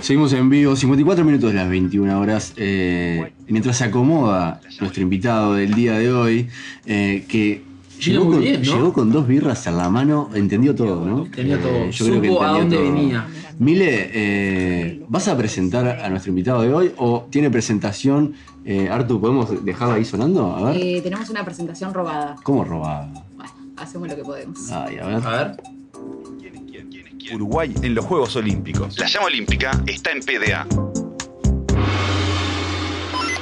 Seguimos en vivo, 54 minutos de las 21 horas. eh, mientras se acomoda nuestro invitado del día de hoy, eh, que Llegó muy con, bien, ¿no? llegó con dos birras en la mano, entendió todo, ¿no? Entendió todo. Eh, yo creo que a dónde todo. venía. Mile, eh, ¿vas a presentar a nuestro invitado de hoy o tiene presentación? Eh, Artu, ¿podemos dejarla ahí sonando? A ver. Eh, tenemos una presentación robada. ¿Cómo robada? Bueno, hacemos lo que podemos. Ay, a ver. A ver. Uruguay en los Juegos Olímpicos. La llama olímpica está en PDA.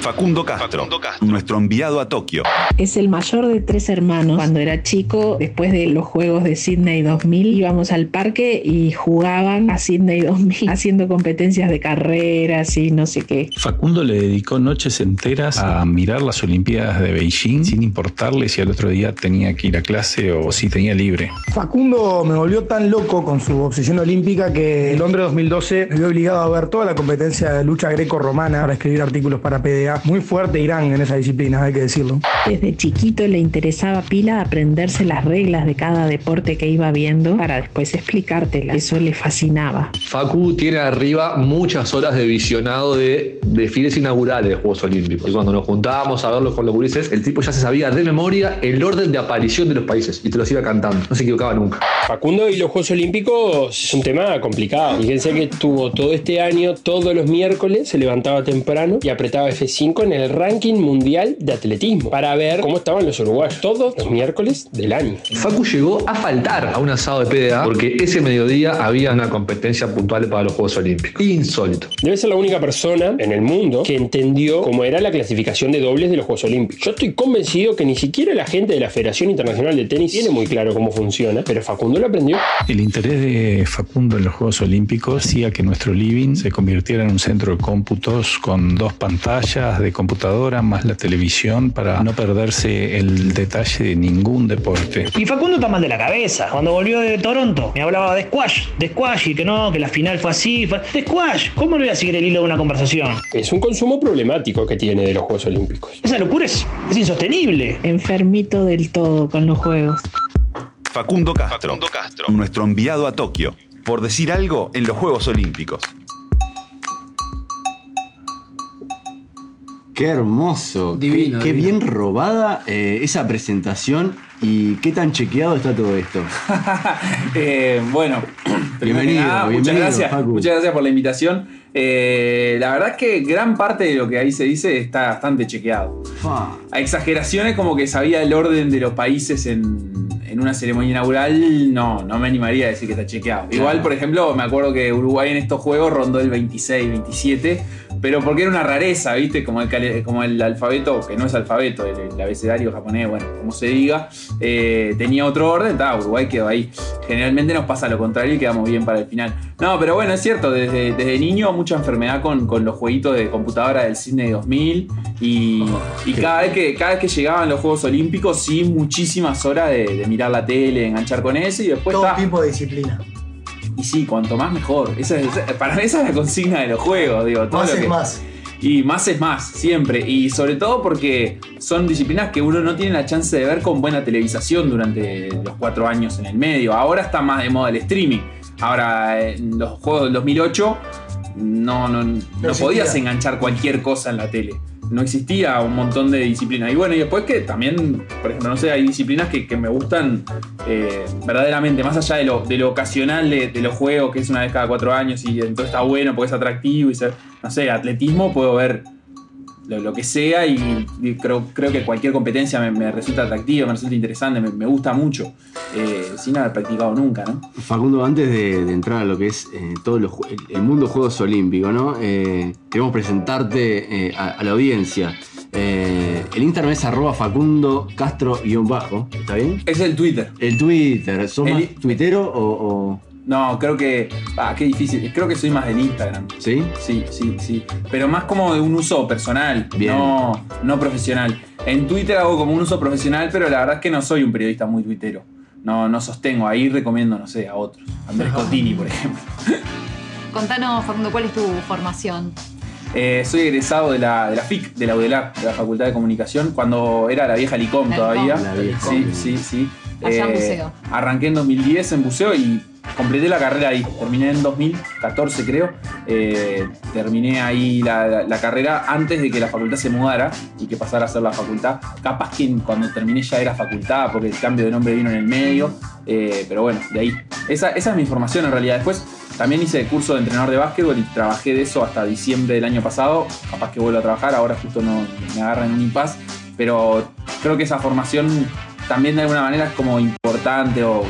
Facundo Castro, nuestro enviado a Tokio. Es el mayor de tres hermanos. Cuando era chico, después de los Juegos de Sydney 2000, íbamos al parque y jugaban a Sydney 2000, haciendo competencias de carreras y no sé qué. Facundo le dedicó noches enteras a mirar las Olimpiadas de Beijing sin importarle si al otro día tenía que ir a clase o si tenía libre. Facundo me volvió tan loco con su obsesión olímpica que en Londres 2012 me vi obligado a ver toda la competencia de lucha greco-romana para escribir artículos para PDA. Muy fuerte Irán en esa disciplina, hay que decirlo. Desde chiquito le interesaba pila aprenderse las reglas de cada deporte que iba viendo para después explicártelas. Eso le fascinaba. Facu tiene arriba muchas horas de visionado de desfiles inaugurales de Juegos Olímpicos. Y cuando nos juntábamos a verlos con los gurises, el tipo ya se sabía de memoria el orden de aparición de los países y te los iba cantando. No se equivocaba nunca. Facundo y los Juegos Olímpicos es un tema complicado. Fíjense que tuvo todo este año, todos los miércoles, se levantaba temprano y apretaba F5 en el ranking mundial de atletismo para ver cómo estaban los uruguayos. Todos los miércoles del año. Facu llegó a faltar a un asado de PDA porque ese mediodía había una competencia puntual para los Juegos Olímpicos. Insólito. Debe ser la única persona en el mundo que entendió cómo era la clasificación de dobles de los Juegos Olímpicos. Yo estoy convencido que ni siquiera la gente de la Federación Internacional de Tenis tiene muy claro cómo funciona, pero Facundo lo aprendió. El interés de Facundo en los Juegos Olímpicos hacía que nuestro living se convirtiera en un centro de cómputos con dos pantallas de computadora más la televisión para no perderse el detalle de ningún deporte. Y Facundo está mal de la cabeza. Cuando volvió de Toronto, me hablaba de squash, de squash y que no, que la final fue así. fue- De squash, ¿cómo no voy a seguir el hilo de una conversación? Es un consumo problemático que tiene de los Juegos Olímpicos. Esa locura es, es insostenible. Enfermito del todo con los juegos. Facundo Castro, nuestro enviado a Tokio. Por decir algo en los Juegos Olímpicos. Qué hermoso, Divino, qué, qué divino. bien robada eh, esa presentación y qué tan chequeado está todo esto. Eh, bueno, Bienvenido, muchas gracias. Facu. Muchas gracias por la invitación. Eh, la verdad es que gran parte de lo que ahí se dice está bastante chequeado. Fa. A exageraciones como que sabía el orden de los países en, en una ceremonia inaugural, no, no me animaría a decir que está chequeado. Igual, por ejemplo, me acuerdo que Uruguay en estos juegos rondó el 26, 27, pero porque era una rareza, ¿viste? Como el, cale- como el alfabeto, que no es alfabeto, el, el abecedario japonés, bueno, como se diga, eh, tenía otro orden, ta, Uruguay quedó ahí. Generalmente nos pasa lo contrario y quedamos bien para el final. No, pero bueno, es cierto, desde, desde niño mucha enfermedad con, con los jueguitos de computadora del Sydney 2000 y, y cada, vez que, cada vez que llegaban los Juegos Olímpicos, sí, muchísimas horas de, de mirar la tele, enganchar con eso y después... Todo ta, tipo de disciplina. Y sí, cuanto más mejor. Esa es- para mí esa es la consigna de los juegos, digo. todo Más lo es que- más. Y más es más, siempre. Y sobre todo porque son disciplinas que uno no tiene la chance de ver con buena televisación durante los cuatro años en el medio. Ahora está más de moda el streaming. Ahora, en los juegos del 2008, no, no, no existía. podías enganchar cualquier cosa en la tele. No existía un montón de disciplinas. Y bueno, y después que también, por ejemplo, no sé, hay disciplinas que, me gustan eh, verdaderamente, más allá de lo, de lo ocasional de, de los juegos, que es una vez cada cuatro años y entonces está bueno porque es atractivo y ser, no sé, atletismo puedo ver lo, lo que sea y, y creo, creo que cualquier competencia me, me resulta atractiva, me resulta interesante, me, me gusta mucho, eh, sin haber practicado nunca, ¿no? Facundo, antes de, de entrar a lo que es eh, todo lo el, el mundo Juegos Olímpicos, ¿no? Eh, queremos presentarte a, a la audiencia. El Instagram es arroba Facundo Castro-bajo, ¿está bien? Es el Twitter. El Twitter, ¿sos El- más tuitero o, o- No, creo que. Ah, qué difícil. Creo que soy más del Instagram. ¿Sí? Sí, sí, sí. Pero más como de un uso personal, Bien. no, no profesional. En Twitter hago como un uso profesional, pero la verdad es que no soy un periodista muy tuitero. No, no sostengo. Ahí recomiendo, no sé, a otros. Andrés Cotini, por ejemplo. Contanos, Facundo, ¿cuál es tu formación? Eh, soy egresado de la, de la FIC, de la UDELAR, de la Facultad de Comunicación, cuando era la vieja Licom La todavía. Licom. La vieja sí, sí, sí. Allá en buceo. Arranqué en 2010 en buceo y completé la carrera ahí. Terminé en 2014, creo. Eh, terminé ahí la, carrera antes de que la facultad se mudara y que pasara a ser la facultad. Capaz que cuando terminé ya era facultad porque el cambio de nombre vino en el medio. Eh, pero bueno, de ahí. Esa, esa es mi formación en realidad. Después también hice el curso de entrenador de básquetbol y trabajé de eso hasta diciembre del año pasado. Capaz que vuelvo a trabajar, ahora justo no me agarra en un impasse. Pero creo que esa formación también de alguna manera es como importante o, o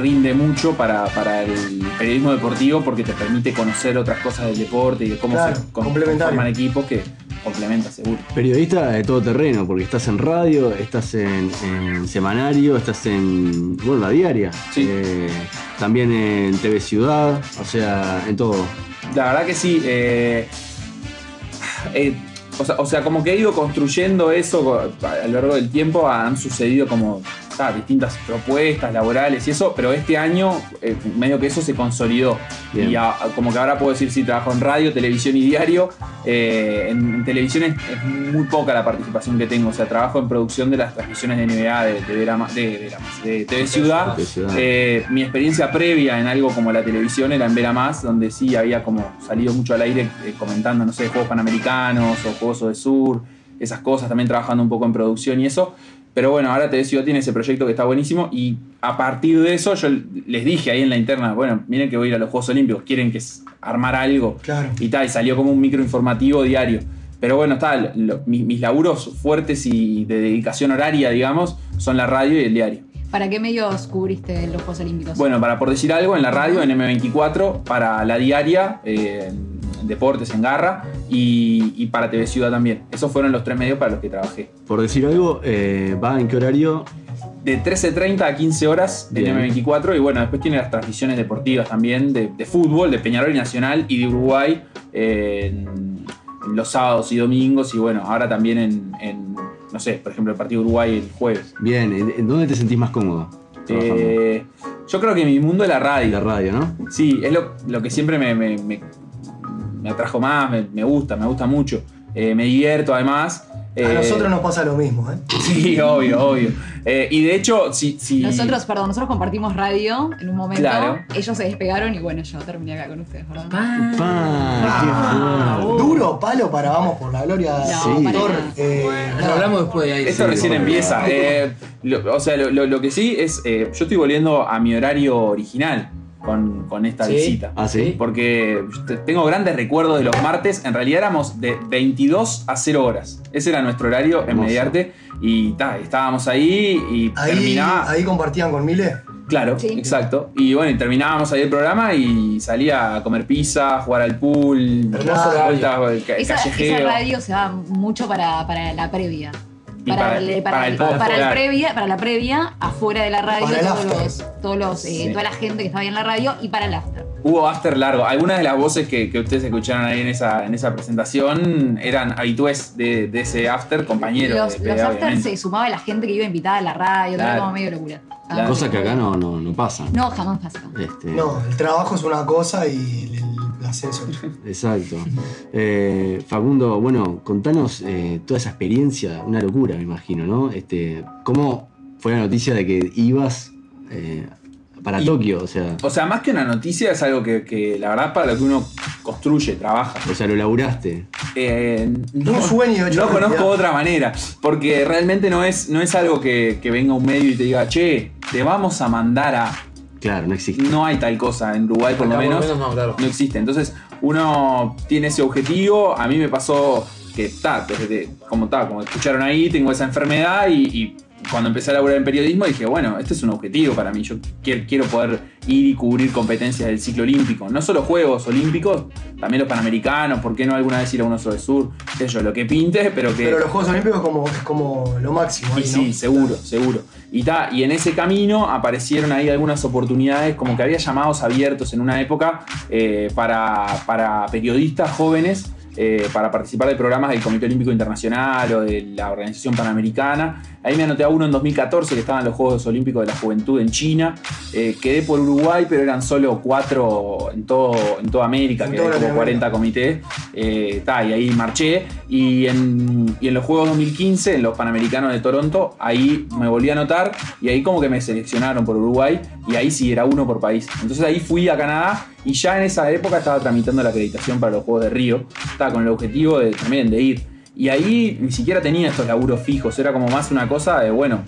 rinde mucho para, para el periodismo deportivo porque te permite conocer otras cosas del deporte y de cómo Claro, se forman equipos que complementa seguro. Periodista de todo terreno, porque estás en radio, estás en, en semanario, estás en. bueno, la diaria. Sí. Eh, también en TV Ciudad, o sea, en todo. La verdad que sí. eh, eh, o, sea, como que he ido construyendo eso a lo largo del tiempo. Han sucedido como ah, distintas propuestas laborales y eso, pero este año eh, medio que eso se consolidó. Bien. Y a- como que ahora puedo decir si trabajo en radio, televisión y diario. Eh, en, en televisión es, es muy poca la participación que tengo. O sea, trabajo en producción de las transmisiones de NBA de, de, Verama- de, de TV Ciudad. Eh, mi experiencia previa en algo como la televisión era en Vera Más, donde sí había como salido mucho al aire comentando, no sé, juegos panamericanos o juegos de sur, esas cosas, también trabajando un poco en producción y eso. Pero bueno, ahora TV Ciudad tiene ese proyecto que está buenísimo y a partir de eso yo les dije ahí en la interna, bueno, miren que voy a ir a los Juegos Olímpicos, quieren que armar algo Claro. y tal, y salió como un microinformativo diario. Pero bueno, está, lo- mis, mis laburos fuertes y de dedicación horaria, digamos, son la radio y el diario. ¿Para qué medios cubriste los Juegos Olímpicos? Bueno, para por decir algo, en la radio, en M24, para la diaria, eh, en Deportes, en Garra, y, y para TV Ciudad también. Esos fueron los tres medios para los que trabajé. Por decir algo, eh, ¿va en qué horario? De 13.30 a 15 horas en Bien. M24, y bueno, después tiene las transmisiones deportivas también, de, de fútbol, de Peñarol y Nacional y de Uruguay, eh, en, en los sábados y domingos, y bueno, ahora también en, en, no sé, por ejemplo, el partido Uruguay el jueves. Bien, ¿en, dónde te sentís más cómodo? Eh, yo creo que mi mundo es la radio. la radio, ¿no? Sí, es lo, lo que siempre me, me- me- me atrajo más, me, me gusta, me gusta mucho. Eh, me divierto además. A Eh, nosotros nos pasa lo mismo, ¿eh? Sí, obvio, obvio. Eh, y de hecho, si, si- Nosotros, perdón, nosotros compartimos radio en un momento. Claro. Ellos se despegaron y bueno, yo terminé acá con ustedes, ¿verdad? Pa, qué fuerte. Duro palo para Vamos por la Gloria. No, Sí. Lo hablamos después de ahí. Esto Sí, recién empieza. Eh, lo- o sea, lo, lo- lo que sí es, eh, yo estoy volviendo a mi horario original con, con esta Sí. visita. Ah, sí. Porque te- tengo grandes recuerdos de los martes. En realidad éramos de 22 a 0 horas. Ese era nuestro horario en. Mediarte. Y ta, estábamos ahí y Ahí, terminaba. ahí compartían con Mile. Claro, Sí. exacto. Y bueno, y terminábamos ahí el programa y salía a comer pizza, jugar al pool, Hermoso vueltas, el ca- Esa, esa radio se va mucho para, para la previa. Para- el- para el para el previa, para la previa, afuera de la radio, todos los, todos los, eh, Sí. toda la gente que estaba ahí en la radio y para el after. Hubo after largo. Algunas de las voces que, que ustedes escucharon ahí en esa, en esa presentación eran habitués de, de ese after, compañeros. Los, de los PDA, after obviamente. se sumaba la gente que iba invitada a la radio, todo Claro. era como medio locura. Claro. Cosa que acá no, no, no pasa. No, jamás pasa. Este, No, el trabajo es una cosa y el, el placer es otra. Exacto. Eh, Facundo, bueno, contanos eh, toda esa experiencia, una locura, me imagino, ¿no? Este, ¿Cómo fue la noticia de que ibas eh, para Y- Tokio? O sea, O sea, más que una noticia, es algo que, que la verdad para lo que uno construye, trabaja. o sea, lo laburaste. Eh, no, Un sueño hecho no conozco otra manera, porque realmente no es, no es algo que, que venga un medio y te diga, che, te vamos a mandar a... Claro, no existe. No hay tal cosa en Uruguay, por lo Acá menos. no, claro. no existe. Entonces, uno tiene ese objetivo. A mí me pasó que está, como está, como escucharon ahí, tengo esa enfermedad y, y cuando empecé a laburar en periodismo dije, bueno, este es un objetivo para mí. Yo quiero, poder ir y cubrir competencias del ciclo olímpico. No solo Juegos Olímpicos, también los Panamericanos, ¿por qué no alguna vez ir a uno sobre sur? Qué yo, lo que pinte, pero que... Pero los Juegos Olímpicos es como, es como lo máximo. Y ahí, sí, ¿no? seguro, seguro. Y, ta, y en ese camino aparecieron ahí algunas oportunidades, como que había llamados abiertos en una época eh, para, para periodistas jóvenes eh, para participar de programas del Comité Olímpico Internacional o de la Organización Panamericana. Ahí me anoté a uno en 2014 que estaban los Juegos Olímpicos de la Juventud en China. Eh, quedé por Uruguay, pero eran solo cuatro en, todo, en toda América, En que toda hay como Latinoamérica. 40 comités. Eh, ta, y ahí marché. Y en, y en los Juegos 2015, en los Panamericanos de Toronto, ahí me volví a anotar y ahí como que me seleccionaron por Uruguay y ahí sí era uno por país. Entonces ahí fui a Canadá y ya en esa época estaba tramitando la acreditación para los Juegos de Río. Con el objetivo de, también de ir. Y ahí ni siquiera tenía estos laburos fijos, era como más una cosa de, bueno,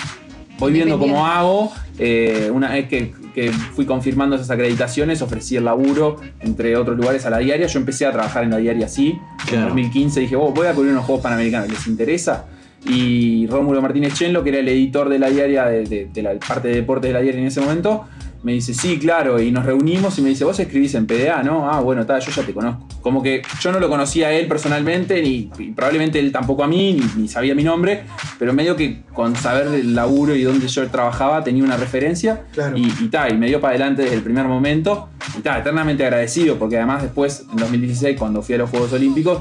voy viendo cómo hago. Eh, una vez que, que fui confirmando esas acreditaciones, ofrecí el laburo, entre otros lugares, a la diaria. Yo empecé a trabajar en la diaria así. En Claro. 2015 dije, "Oh, voy a cubrir unos Juegos Panamericanos, ¿les interesa? Y Rómulo Martínez Chenlo, que era el editor de la diaria, de, de- de la parte de deportes de la diaria en ese momento, me dice, sí, claro, y nos reunimos y me dice, vos escribís en PDA, ¿no? Ah, bueno, tal, yo ya te conozco. Como que yo no lo conocía a él personalmente, ni y probablemente él tampoco a mí, ni, ni sabía mi nombre, pero medio que con saber del laburo y dónde yo trabajaba tenía una referencia Claro. y, y ta, y me dio para adelante desde el primer momento. Y ta, eternamente agradecido, porque además después, en 2016, cuando fui a los Juegos Olímpicos,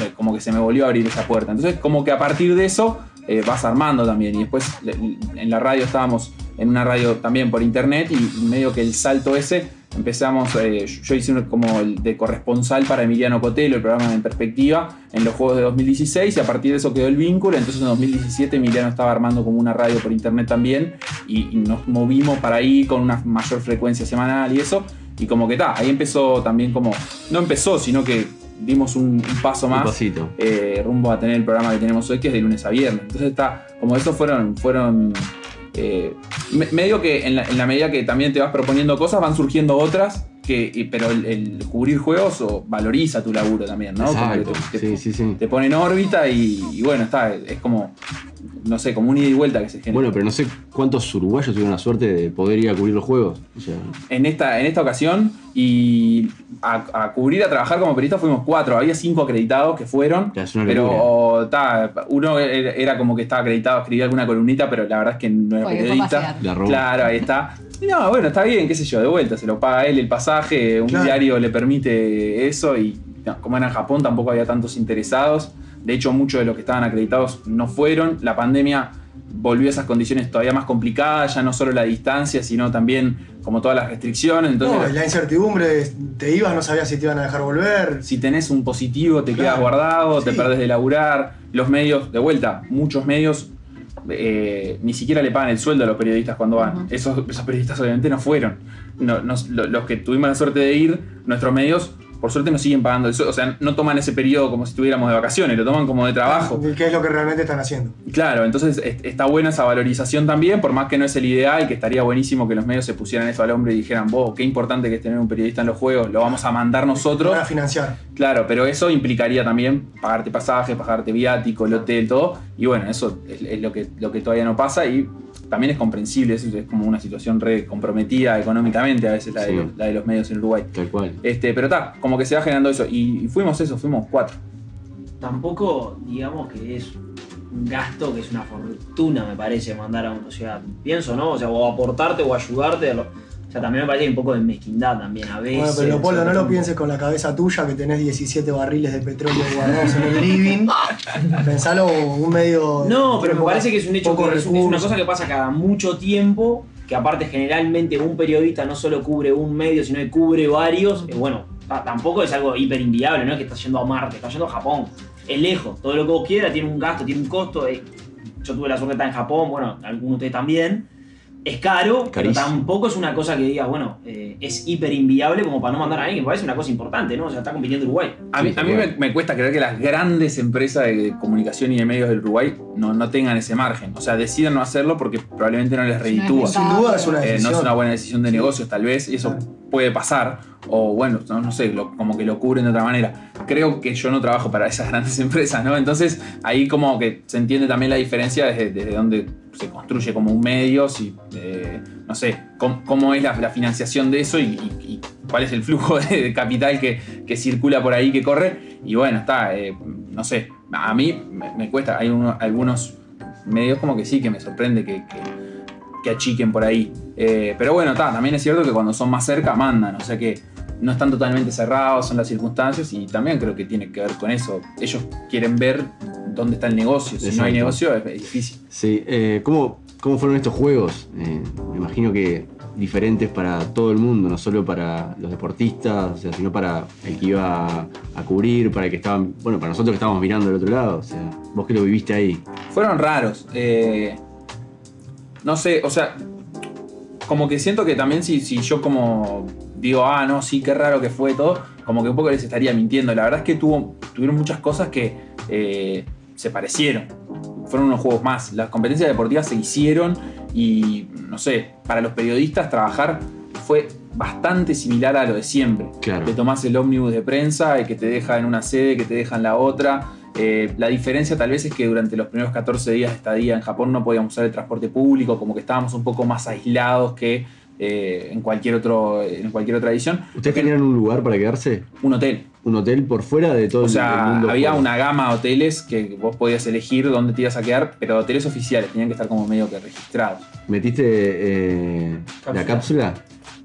eh, como que se me volvió a abrir esa puerta. Entonces, como que a partir de eso eh, vas armando también. Y después en la radio estábamos en una radio también por internet y medio que el salto ese empezamos, eh, yo hice uno como el de corresponsal para Emiliano Cotelo, el programa En Perspectiva, en los Juegos de 2016 y a partir de eso quedó el vínculo. Entonces en 2017 Emiliano estaba armando como una radio por internet también y, y nos movimos para ahí con una mayor frecuencia semanal y eso. Y como que está, ahí empezó también como, no empezó, sino que dimos un, un paso más eh, rumbo a tener el programa que tenemos hoy, que es de lunes a viernes. Entonces está, como esos fueron, fueron eh, me- medio que en la, en la medida que también te vas proponiendo cosas, van surgiendo otras, que, y- pero el, el cubrir juegos o valoriza tu laburo también, ¿no? Exacto. te, te- Sí, sí, sí. te pone en órbita y, y bueno, está, es como, no sé, como un ida y vuelta que se genera. Bueno, pero no sé cuántos uruguayos tuvieron la suerte de poder ir a cubrir los juegos. O sea, en esta, en esta ocasión y a, a cubrir, a trabajar como periodista fuimos cuatro. Había cinco acreditados que fueron, pero ta, uno era como que estaba acreditado, escribía alguna columnita, pero la verdad es que no era fue periodista. pasear. La robó. Claro, ahí está. Y no, bueno, está bien, qué sé yo, de vuelta, se lo paga él el pasaje, un Claro. diario le permite eso y no, como era en Japón tampoco había tantos interesados. De hecho, muchos de los que estaban acreditados no fueron. La pandemia volvió a esas condiciones todavía más complicadas, ya no solo la distancia, sino también como todas las restricciones. Entonces, No, la incertidumbre, te ibas, no sabías si te iban a dejar volver. si tenés un positivo, te quedas guardado, te perdés de laburar. Los medios, de vuelta, muchos medios eh, ni siquiera le pagan el sueldo a los periodistas cuando van. Esos, esos periodistas obviamente no fueron. No- nos- los que tuvimos la suerte de ir, nuestros medios, por suerte nos siguen pagando el sueldo. O sea, no toman ese periodo como si estuviéramos de vacaciones, lo toman como de trabajo. ¿Qué es lo que realmente están haciendo? Claro, entonces est- está buena esa valorización también, por más que no es el ideal, que estaría buenísimo que los medios se pusieran eso al hombre y dijeran, vos, qué importante que es tener un periodista en los juegos, lo vamos a mandar nosotros. Van a financiar. Claro, pero eso implicaría también pagarte pasaje, pagarte viático, el hotel, todo. Y bueno, eso es, es lo, que, lo que todavía no pasa y también es comprensible, es, es como una situación re comprometida económicamente a veces la, de, Sí. los, la de los medios en Uruguay. tal cual. Este, pero está, como que se va generando eso. Y, y fuimos eso, fuimos cuatro. tampoco digamos que es un gasto que es una fortuna, me parece, mandar a uno. O sea, pienso, ¿no? O sea, o aportarte o ayudarte. a lo- sea, también me parece un poco de mezquindad también a veces. Bueno, pero Leopoldo, no lo pienses con la cabeza tuya que tenés 17 barriles de petróleo guardados en el living. Pensalo un medio. No, pero me parece que es un hecho que es, es una cosa que pasa cada mucho tiempo, que aparte generalmente un periodista no solo cubre un medio, sino que cubre varios. Eh, bueno, ta- tampoco es algo hiper inviable, no es que estás yendo a Marte, estás yendo a Japón. Es lejos, todo lo que vos quieras tiene un gasto, tiene un costo. eh, Yo tuve la suerte de estar en Japón, bueno, algunos de ustedes también. Es caro, pero tampoco es una cosa que digas, bueno, eh, es hiper inviable como para no mandar a alguien, que me parece una cosa importante, ¿no? O sea, está compitiendo Uruguay. A mí, a mí me, me cuesta creer que las grandes empresas de comunicación y de medios del Uruguay no, no tengan ese margen. O sea, decidan no hacerlo porque probablemente no les reditúa. Sin duda es una Eh, decisión. no es una buena decisión de Sí. negocios, tal vez, y eso Claro. Puede pasar. O bueno, no, no sé, como que lo cubren de otra manera. Creo que yo no trabajo para esas grandes empresas, ¿no? Entonces ahí como que se entiende también la diferencia desde, desde donde se construye como un medio, si, eh, no sé, cómo, cómo es la, financiación de eso y, cuál es el flujo de, capital que, que circula por ahí, que corre. Y bueno, está, eh, no sé, a mí me, cuesta, hay uno- algunos medios como que sí, que me sorprende que que achiquen por ahí. Eh, pero bueno, ta, también es cierto que cuando son más cerca mandan, o sea que no están totalmente cerrados, son las circunstancias y también creo que tiene que ver con eso. Ellos quieren ver dónde está el negocio. Si no hay negocio es, es difícil. Sí, eh, ¿cómo, ¿cómo fueron estos juegos? Eh, me imagino que diferentes para todo el mundo, no solo para los deportistas, o sea, sino para el que iba a, a cubrir, para el que estaban, bueno, para nosotros que estábamos mirando del otro lado, o sea, vos que lo viviste ahí. Fueron raros. eh, no sé, o sea, como que siento que también si, si yo como digo, ah, no, sí, qué raro que fue todo, como que un poco les estaría mintiendo. La verdad es que tuvo, tuvieron muchas cosas que eh, se parecieron. Fueron unos juegos más. Las competencias deportivas se hicieron y, no sé, para los periodistas trabajar fue bastante similar a lo de siempre. Claro. Te tomás el ómnibus de prensa, el que te deja en una sede, que te deja en la otra. Eh, la diferencia tal vez es que durante los primeros 14 días de estadía en Japón no podíamos usar el transporte público, como que estábamos un poco más aislados que eh, en, cualquier otro, en cualquier otra edición. ¿Ustedes tenían un lugar para quedarse? Un hotel. ¿Un hotel por fuera de todo O el- el sea, mundo? había una gama de hoteles que vos podías elegir dónde te ibas a quedar, pero hoteles oficiales, tenían que estar como medio que registrados. ¿Metiste eh, la cápsula?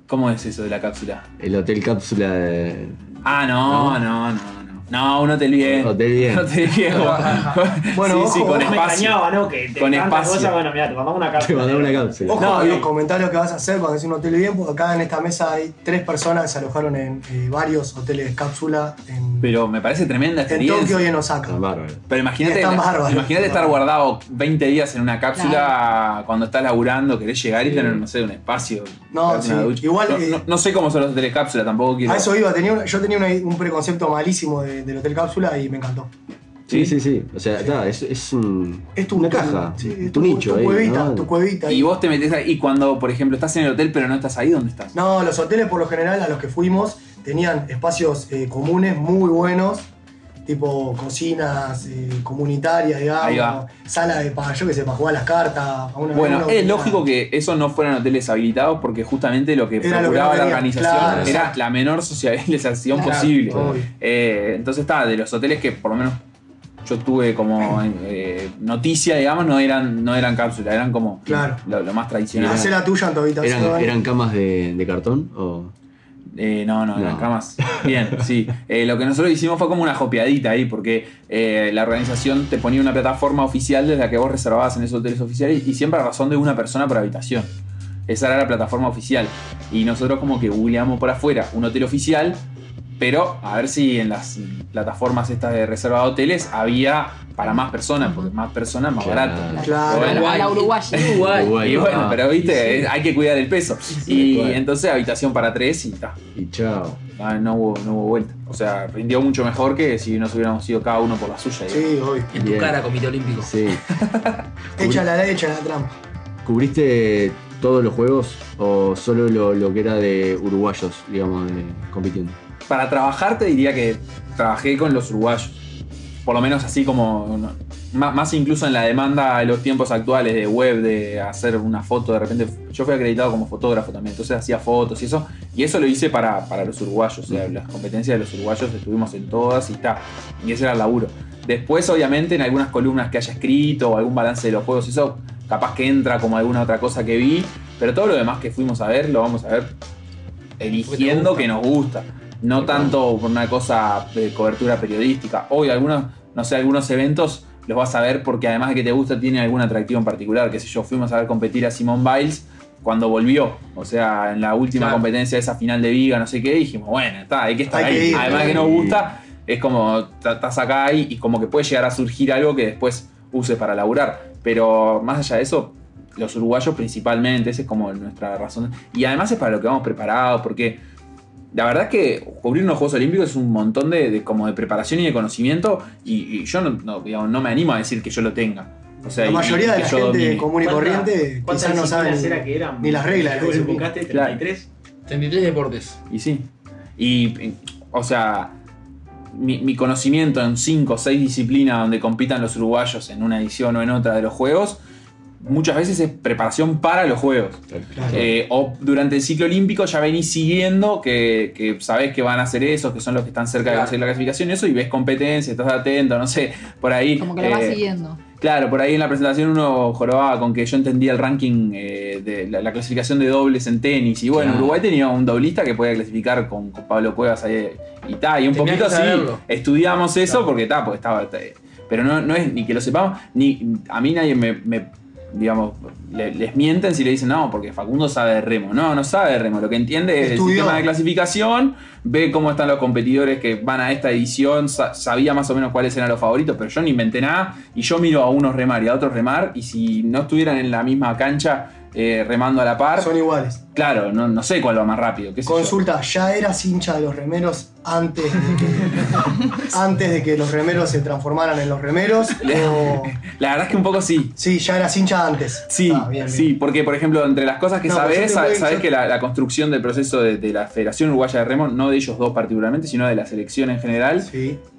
¿Cómo es eso de la cápsula? El hotel cápsula de... Ah, no, no, no, no. No, un hotel bien. Hotel bien. Un hotel bien. Bueno, sí, sí, ojo, con me espacio. extrañaba, ¿no? Que te con espacio. cosa, bueno, mira, te mandamos una. Te cápsula. Ojo No, los comentarios que vas a hacer cuando decís un hotel bien, porque acá en esta mesa hay tres personas que se alojaron en eh, varios hoteles cápsula en, Pero me parece tremenda en experiencia. Tokio y en Osaka. Pero imagínate, Están bárbaros. imagínate estar guardado 20 días en una cápsula cuando estás laburando, querés llegar y tener, no sé, un espacio. No, sí, igual, No, eh, no- no sé cómo son los hoteles cápsula, tampoco quiero. A eso iba, tenía una- yo tenía una- un preconcepto malísimo de- del hotel cápsula y me encantó. Sí, sí, sí. O sea, está, es, es un- Es tu, una tu- caja. sí, tu, es tu, nicho tu ahí. cuevita, ¿no? tu cuevita. Y vos te metés ahí, y cuando, por ejemplo, estás en el hotel pero no estás ahí, ¿dónde estás? No, los hoteles por lo general a los que fuimos tenían espacios eh, comunes muy buenos, tipo cocinas eh, comunitarias, digamos, va. sala de para, yo que sé, para jugar a las cartas. a una- Bueno, una- es lógico que eso no fueran hoteles habilitados porque justamente lo que Era lo que procuraba no la organización Claro, era exacto. la menor socialización Claro, posible. Eh, entonces está, de los hoteles que por lo menos yo tuve como eh, noticia, digamos, no eran, no eran cápsulas, eran como Claro. lo, lo más tradicional. Hacé la tuya en tu habitación. ¿Eran, eran camas de, de cartón? O... Eh, no, no, No. camas. Bien, sí. Eh, lo que nosotros hicimos fue como una jopeadita ahí, porque eh, la organización te ponía una plataforma oficial desde la que vos reservabas en esos hoteles oficiales y siempre a razón de una persona por habitación. Esa era la plataforma oficial. Y nosotros como que googleamos por afuera un hotel oficial, pero a ver si en las plataformas estas de reserva de hoteles había para más personas, porque más personas más Claro. barato. Claro. Bueno, A la uruguaya. Uruguay, y bueno, ah. pero viste, eh, hay que cuidar el peso. y tal cual. entonces habitación para tres y ta. Y chao. Ah, no, hubo, no hubo vuelta. O sea, rindió mucho mejor que si nos hubiéramos ido cada uno por la suya. digamos. Sí, obvio. En tu Bien. cara, Comité Olímpico. Sí. Echa la ley, echa la trampa. ¿Cubriste todos los juegos o solo lo, lo que era de uruguayos, digamos, de- compitiendo? Para trabajar te diría que trabajé con los uruguayos. Por lo menos así como... no, más, incluso en la demanda de los tiempos actuales de web, de hacer una foto, de repente yo fui acreditado como fotógrafo también, entonces hacía fotos y eso. Y eso lo hice para, para los uruguayos, o sea, las competencias de los uruguayos estuvimos en todas y está. Y ese era el laburo. Después, obviamente, en algunas columnas que haya escrito o algún balance de los juegos, eso capaz que entra como alguna otra cosa que vi, pero todo lo demás que fuimos a ver, lo vamos a ver eligiendo que nos gusta. No tanto por una cosa de cobertura periodística. Hoy algunos, no sé, algunos eventos los vas a ver porque además de que te gusta, tiene algún atractivo en particular. Qué sé yo, fuimos a ver competir a Simone Biles cuando volvió. O sea, en la última Claro. competencia de esa final de Viga, no sé qué, dijimos, bueno, está, hay que estar Hay que ahí. ir, además que que nos gusta, es como, estás acá y, y como que puede llegar a surgir algo que después uses para laburar. Pero más allá de eso, los uruguayos principalmente, esa es como nuestra razón. Y además es para lo que vamos preparados, porque la verdad es que cubrir unos Juegos Olímpicos es un montón de, de- como de preparación y de conocimiento, y, y yo no, no, digamos, no me animo a decir que yo lo tenga. O sea, La mayoría de la gente domine. común y ¿Cuánta- corriente ¿Cuántas quizás no saben disciplinas era que eran? ni las reglas de ¿Vos la le disciplina. buscaste? Claro. 33. 33 deportes. Y sí. Y, o sea, mi, mi conocimiento en cinco o seis disciplinas donde compitan los uruguayos en una edición o en otra de los juegos, muchas veces es preparación para los juegos. Claro. Eh, o durante el ciclo olímpico ya venís siguiendo que, que sabés que van a hacer eso, que son los que están cerca de hacer la clasificación y eso, y ves competencia, estás atento, no sé, por ahí. Como que lo vas eh, siguiendo. Claro, por ahí en la presentación uno jorobaba con que yo entendía el ranking eh, de la, la clasificación de dobles en tenis. Y bueno, Claro. Uruguay tenía un doblista que podía clasificar con, con Pablo Cuevas ahí y tal. Y un Tenías poquito así estudiamos eso porque está, porque estaba. Pero no, no es ni que lo sepamos, ni a mí nadie me, me, digamos, le- les mienten si le dicen no, porque Facundo sabe de remo. No, no sabe de remo. Lo que entiende es el sistema de clasificación, ve cómo están los competidores que van a esta edición, sa- sabía más o menos cuáles eran los favoritos, pero yo no inventé nada y yo miro a unos remar y a otros remar y si no estuvieran en la misma cancha eh, remando a la par, Son iguales. claro, no, no sé cuál va más rápido. qué. Consulta, ¿ya eras hincha de los remeros antes de que, antes de que los remeros se transformaran en los remeros? o- La verdad es que un poco sí. Sí, ya eras hincha antes. Sí, Ah, bien, bien. sí, porque por ejemplo, entre las cosas que No, pero sabes, voy- sabes yo- que la, la construcción del proceso de, de la Federación Uruguaya de Remo, no de ellos dos particularmente, sino de la selección en general,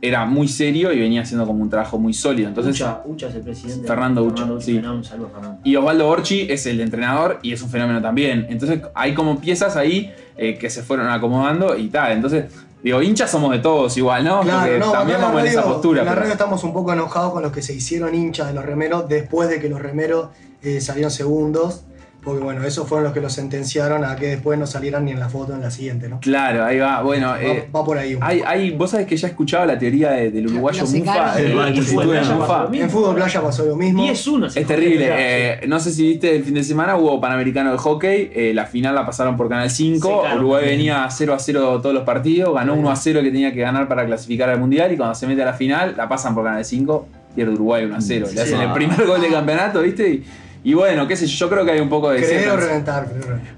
era muy serio y venía haciendo como un trabajo muy sólido. Entonces, Ucha, Ucha es el presidente. Fernando Ucha, sí. Un saludo a Fernando. Y Osvaldo Borchi es el entrenador y es un fenómeno también. Entonces hay como piezas ahí eh, que se fueron acomodando y tal. Entonces, digo, hinchas somos de todos igual, ¿no? Claro, Porque no, también vamos en esa postura. En la pero- radio estamos un poco enojados con los que se hicieron hinchas de los remeros después de que los remeros eh, salieron segundos. Porque bueno, esos fueron los que los sentenciaron a que después no salieran ni en la foto en la siguiente, ¿no? Claro, ahí va. Bueno, Va, eh, va por ahí. un hay, hay, vos sabés que ya escuchaba la teoría de- del uruguayo. Mufa. En fútbol playa pasó lo mismo. 10-1 Es terrible. eh, no sé si viste el fin de semana, hubo Panamericano de hockey. eh, la final la pasaron por Canal 5. Sí, claro. Uruguay venía 0 a 0 todos los partidos. Ganó 1 a 0 que tenía que ganar para clasificar al mundial. Y cuando se mete a la final, la pasan por Canal 5. Pierde Uruguay 1 a 0. Sí, Le hacen sí. el primer gol de campeonato, ¿viste? Y, y bueno, qué sé yo, yo creo que hay un poco de. Creer o reventar.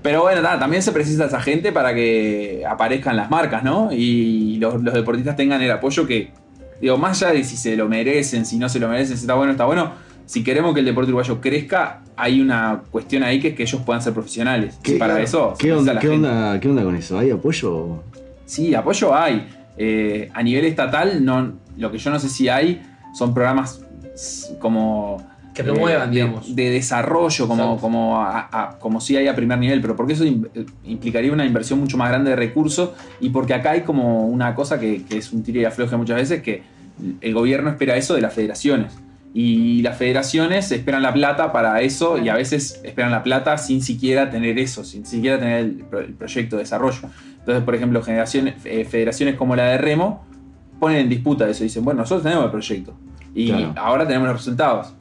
Pero bueno, nada, también se precisa esa gente para que aparezcan las marcas, ¿no? Y los, los deportistas tengan el apoyo que, digo, más allá de si se lo merecen, si no se lo merecen, si está bueno, está bueno. Si queremos que el deporte uruguayo crezca, hay una cuestión ahí que es que ellos puedan ser profesionales. Y para eso, ¿Qué, onda, qué, onda, ¿Qué onda con eso? ¿Hay apoyo? Sí, apoyo hay. Eh, a nivel estatal, no, lo que yo no sé si hay son programas como. Que promuevan, de, digamos. De desarrollo, como, Exacto. como, a- a- como si hay a primer nivel, pero porque eso im- implicaría una inversión mucho más grande de recursos y porque acá hay como una cosa que, que es un tire y afloje muchas veces, que el gobierno espera eso de las federaciones. Y las federaciones esperan la plata para eso y a veces esperan la plata sin siquiera tener eso, sin siquiera tener el, pro- el proyecto de desarrollo. Entonces, por ejemplo, generaciones, eh, federaciones como la de Remo ponen en disputa eso. Dicen, bueno, nosotros tenemos el proyecto y Claro. ahora tenemos los resultados.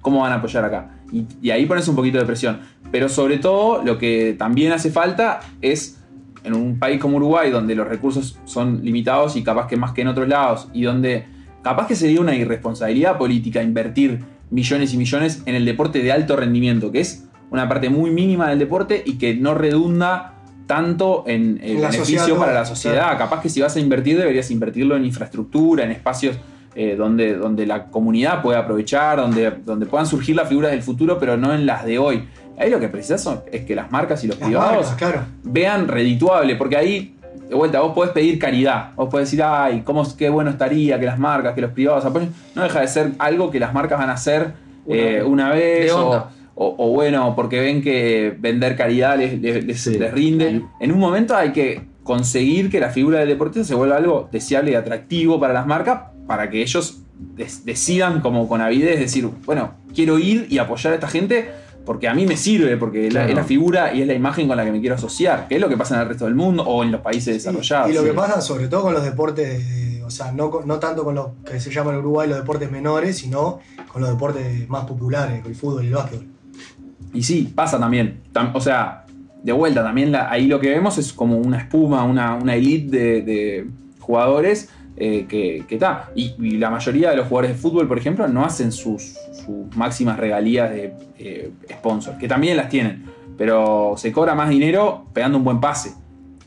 ¿Cómo van a apoyar acá? Y, y ahí pones un poquito de presión. Pero sobre todo, lo que también hace falta es en un país como Uruguay, donde los recursos son limitados y capaz que más que en otros lados, y donde capaz que sería una irresponsabilidad política invertir millones y millones en el deporte de alto rendimiento, que es una parte muy mínima del deporte y que no redunda tanto en el la beneficio para la sociedad. claro. Capaz que si vas a invertir deberías invertirlo en infraestructura, en espacios eh, donde, donde la comunidad pueda aprovechar, donde, donde puedan surgir las figuras del futuro, pero no en las de hoy. Ahí lo que precisas son- es que las marcas y los Las privados marcas, claro. vean redituable, porque ahí, de vuelta, vos podés pedir caridad, vos podés decir, ay, cómo, qué bueno estaría que las marcas, que los privados apoyen. No deja de ser algo que las marcas van a hacer Una eh, vez. una vez, De o, onda. o- o bueno, porque ven que vender caridad les, les- les- les rinde. En un momento hay que conseguir que la figura del deportista se vuelva algo deseable y atractivo para las marcas, para que ellos des- decidan como con avidez decir, bueno, quiero ir y apoyar a esta gente porque a mí me sirve, porque es la- Claro. es la figura y es la imagen con la que me quiero asociar, que es lo que pasa en el resto del mundo o en los países desarrollados. Y lo que pasa sobre todo con los deportes, de- o sea, no, no tanto con los que se llaman en Uruguay los deportes menores, sino con los deportes más populares, el fútbol y el básquetbol. Y sí, pasa también. Tam- o sea, de vuelta, también la- ahí lo que vemos es como una espuma, una, una elite de, de jugadores eh, que está. Y, y la mayoría de los jugadores de fútbol, por ejemplo, no hacen sus, sus máximas regalías de eh, sponsor, que también las tienen. Pero se cobra más dinero pegando un buen pase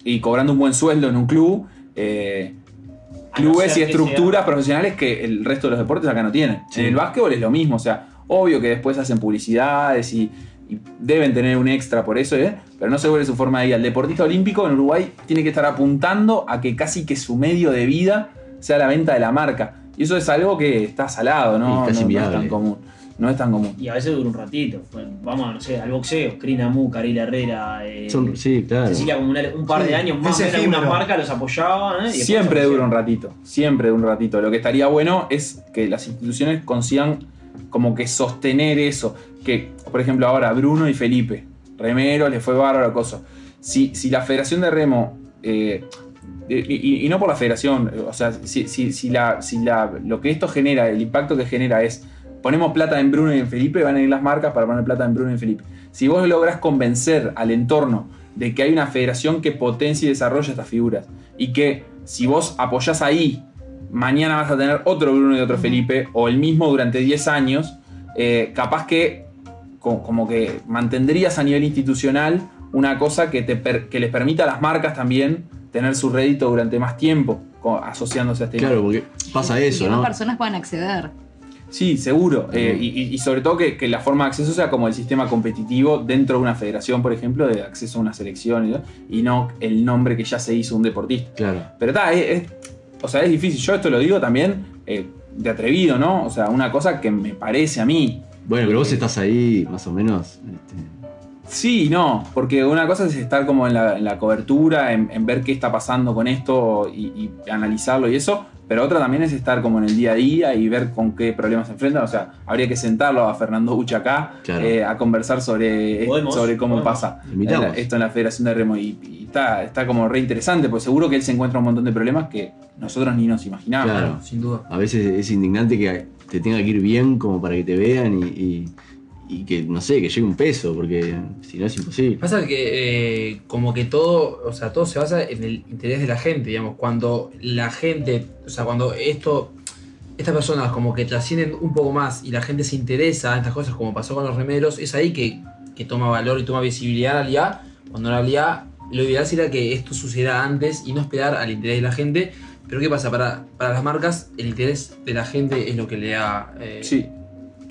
y cobrando un buen sueldo en un club. eh, no clubes y estructuras sea- profesionales que el resto de los deportes acá no tienen. En el básquetbol es lo mismo, o sea, obvio que después hacen publicidades y, y deben tener un extra por eso, ¿eh? pero no se vuelve su forma de vida. El deportista olímpico en Uruguay tiene que estar apuntando a que casi que su medio de vida sea la venta de la marca. Y eso es algo que está salado, ¿no? Casi no, no es tan común. No es tan común. Y a veces dura un ratito. Bueno, Vamos, no sé, al boxeo. Krina Mu, Karila Herrera. Eh, Son- sí, claro. Cecilia Comunal, un par Sí, de años más menos alguna marca los apoyaban. ¿eh? Siempre dura un ratito, siempre dura un ratito. Lo que estaría bueno es que las instituciones consigan como que sostener eso. Que, por ejemplo, ahora Bruno y Felipe, Remero, le fue bárbaro, cosa. Si, si la Federación de Remo, eh, y, no por la Federación, o sea, si, si- si la, si la, lo que esto genera, el impacto que genera es, ponemos plata en Bruno y en Felipe, van a ir las marcas para poner plata en Bruno y en Felipe. Si vos lográs convencer al entorno de que hay una federación que potencie y desarrolla estas figuras, y que si vos apoyás ahí, mañana vas a tener otro Bruno y otro Felipe, o el mismo durante 10 años, eh, capaz que co- como que mantendrías a nivel institucional una cosa que, te per- que les permita a las marcas también tener su rédito durante más tiempo asociándose a este Claro, porque pasa Y eso, que más ¿no? personas puedan acceder. Sí, seguro. Eh, y, y- y sobre todo que, que la forma de acceso sea como el sistema competitivo dentro de una federación, por ejemplo, de acceso a una selección y, y no el nombre que ya se hizo un deportista. Claro. Pero está, es, es- o sea, es difícil. Yo esto lo digo también eh, de atrevido, ¿no? O sea, una cosa que me parece a mí. Bueno, pero vos estás ahí, más o menos. este, Sí y no, porque una cosa es estar como en la, en la cobertura, en, en ver qué está pasando con esto y, y analizarlo y eso, pero otra también es estar como en el día a día y ver con qué problemas se enfrentan. O sea, habría que sentarlo a Fernando Ucha acá Claro. eh, a conversar sobre, Podemos, sobre cómo podemos. pasa Invitamos. la- esto en la Federación de Remo. Y, y está, está como re interesante, porque seguro que él se encuentra un montón de problemas que nosotros ni nos imaginábamos. Claro. Sin duda. A veces es indignante que te tenga que ir bien como para que te vean y, y- y que, no sé, que llegue un peso, porque si no es imposible. Pasa que eh, como que todo, o sea, todo se basa en el interés de la gente, digamos, cuando la gente, o sea, cuando esto, estas personas como que trascienden un poco más y la gente se interesa en estas cosas como pasó con los remeros, es ahí que, que toma valor y toma visibilidad la realidad, cuando en realidad lo ideal sería que esto sucediera antes y no esperar al interés de la gente, pero ¿qué pasa? Para, para las marcas el interés de la gente es lo que le da... eh, Sí,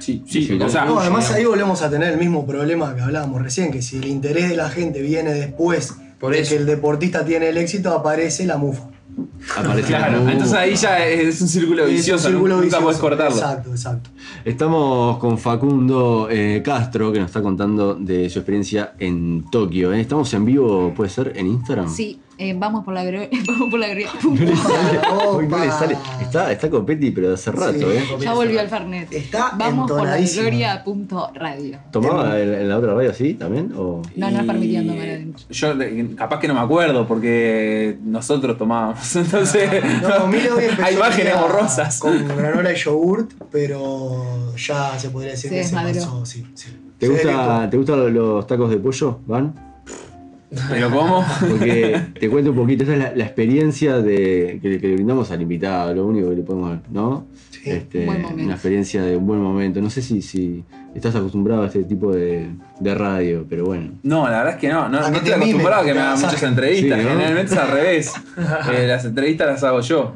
sí, sí. Sí, o sea, No, además ahí volvemos a tener el mismo problema que hablábamos recién, que si el interés de la gente viene después Por de que el deportista tiene el éxito, aparece la mufa. Aparece claro, la- entonces ahí ya es un círculo Es un vicioso, círculo nunca vicioso. cortarlo. Exacto, exacto. Estamos con Facundo eh, Castro, que nos está contando de su experiencia en Tokio. ¿eh? Estamos en vivo, puede ser, en Instagram. Sí, eh, vamos por la vamos por la gro- No le sale, no le. Está, está Copetti, pero de hace rato, Sí. ¿eh? Ya volvió al Fernet. Está Vamos por la entonadísimo. gloria.radio. ¿Tomaba en, en la otra radio así también? O... No, no permitido tomar adentro. Yo capaz que no me acuerdo porque nosotros tomábamos. Entonces, No, hoy empezó hay imágenes borrosas. Con granola y yogurt, pero ya se podría decir que se pasó, sí, sí. ¿Te, gusta, ¿Te gustan los tacos de pollo, Van? Pero ¿cómo? Porque te cuento un poquito, esta es la, la experiencia de, que, que le brindamos al invitado, lo único que le podemos, ¿no? Sí, Este, una experiencia de un buen momento. No sé si, si estás acostumbrado a este tipo de, de radio, pero bueno. No, la verdad es que no. No, no estoy acostumbrado a que me hagan muchas entrevistas. Sí, ¿no? Generalmente es al revés. Eh, las entrevistas las hago yo.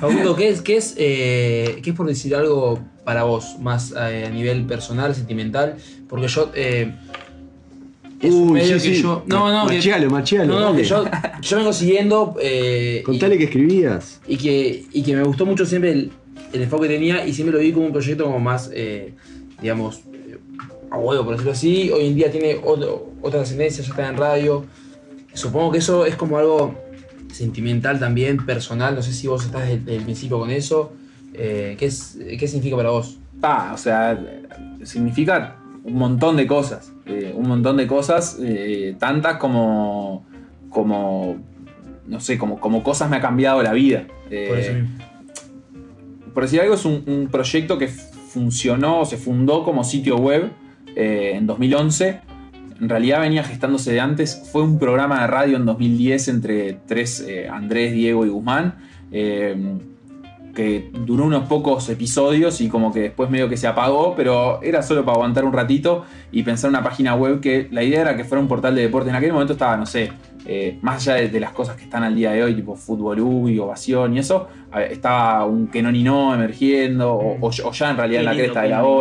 Facundo, ¿qué es, qué, es, eh, ¿qué es por decir algo para vos, más eh, a nivel personal, sentimental? Porque yo... es un medio sí, que sí. yo... No, no, que, Machialo, machialo. no, no, dale. que yo, yo vengo siguiendo... eh, y- Contale que escribías. y que, y que me gustó mucho siempre el, el enfoque que tenía y siempre lo vi como un proyecto como más, eh, digamos, eh, a huevo, por decirlo así. Hoy en día tiene otro, otra ascendencia, ya está en radio. Supongo que eso es como algo sentimental también, personal. No sé si vos estás desde, desde el principio con eso. Eh, ¿qué, es, ¿Qué significa para vos? Pa, o sea, significa un montón de cosas. eh, un montón de cosas, eh, tantas como. como. no sé, como, como cosas me ha cambiado la vida. Eh, Por mismo. por decir algo, es un, un proyecto que funcionó, se fundó como sitio web en 2011. En realidad venía gestándose de antes. Fue un programa de radio en 2010 entre tres, eh, Andrés, Diego y Guzmán, eh, que duró unos pocos episodios y como que después medio que se apagó, pero era solo para aguantar un ratito y pensar una página web que la idea era que fuera un portal de deporte. En aquel momento estaba, no sé, eh, más allá de, de las cosas que están al día de hoy, tipo fútbol U y ovación y eso, estaba un que no ni no emergiendo, o, o- o ya en realidad en la lindo, cresta de la lindo.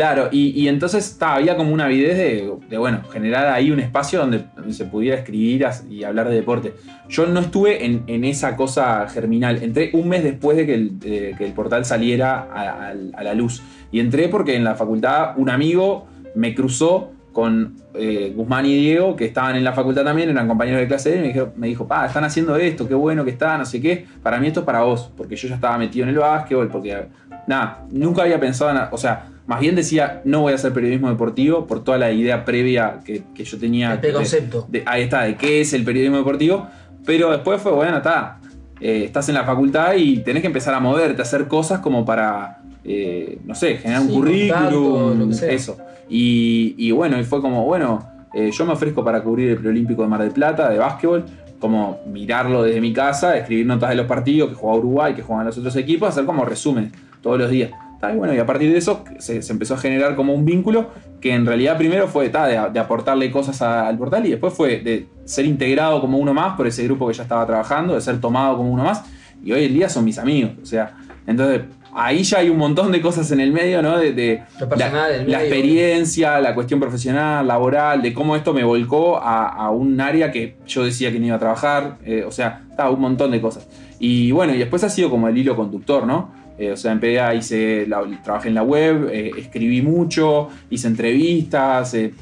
Claro, y, entonces había como una avidez de, bueno, generar ahí un espacio donde, donde se pudiera escribir y hablar de deporte. Yo no estuve en, en esa cosa germinal. Entré un mes después de que el, portal saliera a, la luz. Y entré porque en la facultad un amigo me cruzó con eh, Guzmán y Diego, que estaban en la facultad también, eran compañeros de clase y me dijo, me dijo, pa, están haciendo esto, qué bueno que está, no sé qué. Para mí esto es para vos, porque yo ya estaba metido en el básquetbol, porque nada, nunca había pensado en. O sea, más bien decía, no voy a hacer periodismo deportivo por toda la idea previa que, que yo tenía. Preconcepto. de- de- ahí está, de qué es el periodismo deportivo. Pero después fue, bueno, está. eh, estás en la facultad y tenés que empezar a moverte, a hacer cosas como para, eh, no sé, generar un currículum, contacto, lo que sea. eso. Y, y bueno, y fue como, bueno, eh, yo me ofrezco para cubrir el preolímpico de Mar del Plata, de básquetbol, como mirarlo desde mi casa, escribir notas de los partidos que jugaba Uruguay, que jugaban los otros equipos, hacer como resumen todos los días. Ta, Y bueno, y a partir de eso se, se empezó a generar como un vínculo que en realidad primero fue ta, de, de aportarle cosas a- al portal y después fue de ser integrado como uno más por ese grupo que ya estaba trabajando, de ser tomado como uno más. Y hoy en día son mis amigos. O sea, entonces ahí ya hay un montón de cosas en el medio, ¿no? De, de Lo personal, la, el la medio. experiencia, la cuestión profesional, laboral, de cómo esto me volcó a, a un área que yo decía que no iba a trabajar. eh, o sea, está un montón de cosas. Y bueno, y después ha sido como el hilo conductor, ¿no? Eh, o sea, en PDA hice, la- trabajé en la web, eh, escribí mucho, hice entrevistas, eh,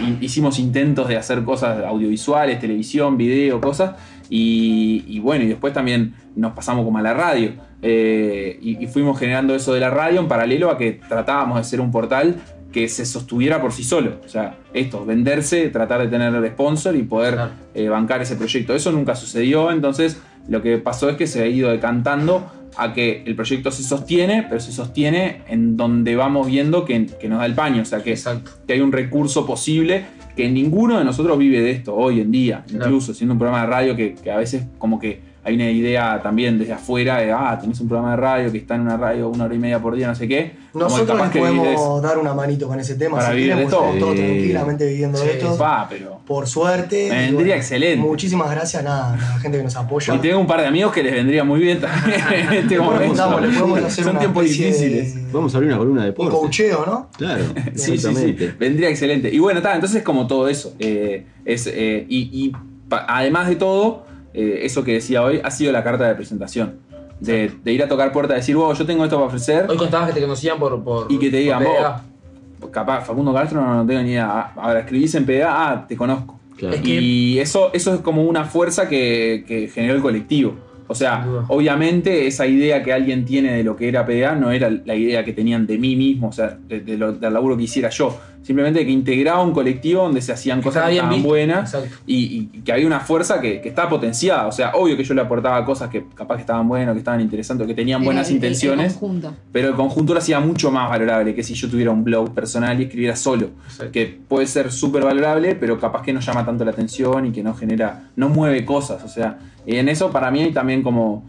hi- hicimos intentos de hacer cosas audiovisuales, televisión, video, cosas. Y, y bueno, y después también nos pasamos como a la radio. y, y fuimos generando eso de la radio en paralelo a que tratábamos de ser un portal que se sostuviera por sí solo. O sea, esto, venderse, tratar de tener el sponsor y poder bancar ese proyecto. Eso nunca sucedió, entonces lo que pasó es que se ha ido decantando a que el proyecto se sostiene, pero se sostiene en donde vamos viendo que, que nos da el paño. O sea, que, que hay un recurso posible que ninguno de nosotros vive de esto hoy en día. Claro. Incluso siendo un programa de radio que, que a veces como que hay una idea también desde afuera de, ah, tenés un programa de radio que está en una radio una hora y media por día, no sé qué. Nosotros les de podemos dar una manito con ese tema. Para si vivir de esto. estamos todos tranquilamente viviendo de esto. Pa, pero- Por suerte. Me vendría excelente. Muchísimas gracias nada, a la gente que nos apoya. Y tengo un par de amigos que les vendría muy bien también en este momento. podemos Son tiempos de- difíciles. Vamos a abrir una columna de Un deporte. coacheo, ¿no? Claro, Sí, sí, sí. exactamente. Vendría excelente. Y bueno, está, entonces como todo eso. eh, es, eh, y y pa- además de todo, eh, eso que decía hoy ha sido la carta de presentación. De, de ir a tocar puerta decir, wow, yo tengo esto para ofrecer. Hoy contabas que te conocían por. por Y que te digan, vos, capaz, Facundo Castro no, no tengo ni idea. Ah, Ahora escribís en PDA, ah, te conozco. Claro. Y eso, eso es como una fuerza que, que generó el colectivo. O sea, obviamente esa idea que alguien tiene de lo que era PDA no era la idea que tenían de mí mismo, o sea, de- de lo- del laburo que hiciera yo. Simplemente que integraba un colectivo donde se hacían Que cosas que bien estaban visto. buenas y, y que había una fuerza que, que estaba potenciada. O sea, obvio que yo le aportaba cosas que capaz que estaban buenas, que estaban interesantes, que tenían buenas el- el- el intenciones. conjunto. Pero el conjunto lo hacía mucho más valorable que si yo tuviera un blog personal y escribiera solo. Que puede ser súper valorable, pero capaz que no llama tanto la atención y que no genera, no mueve cosas. O sea, y en eso para mí también como,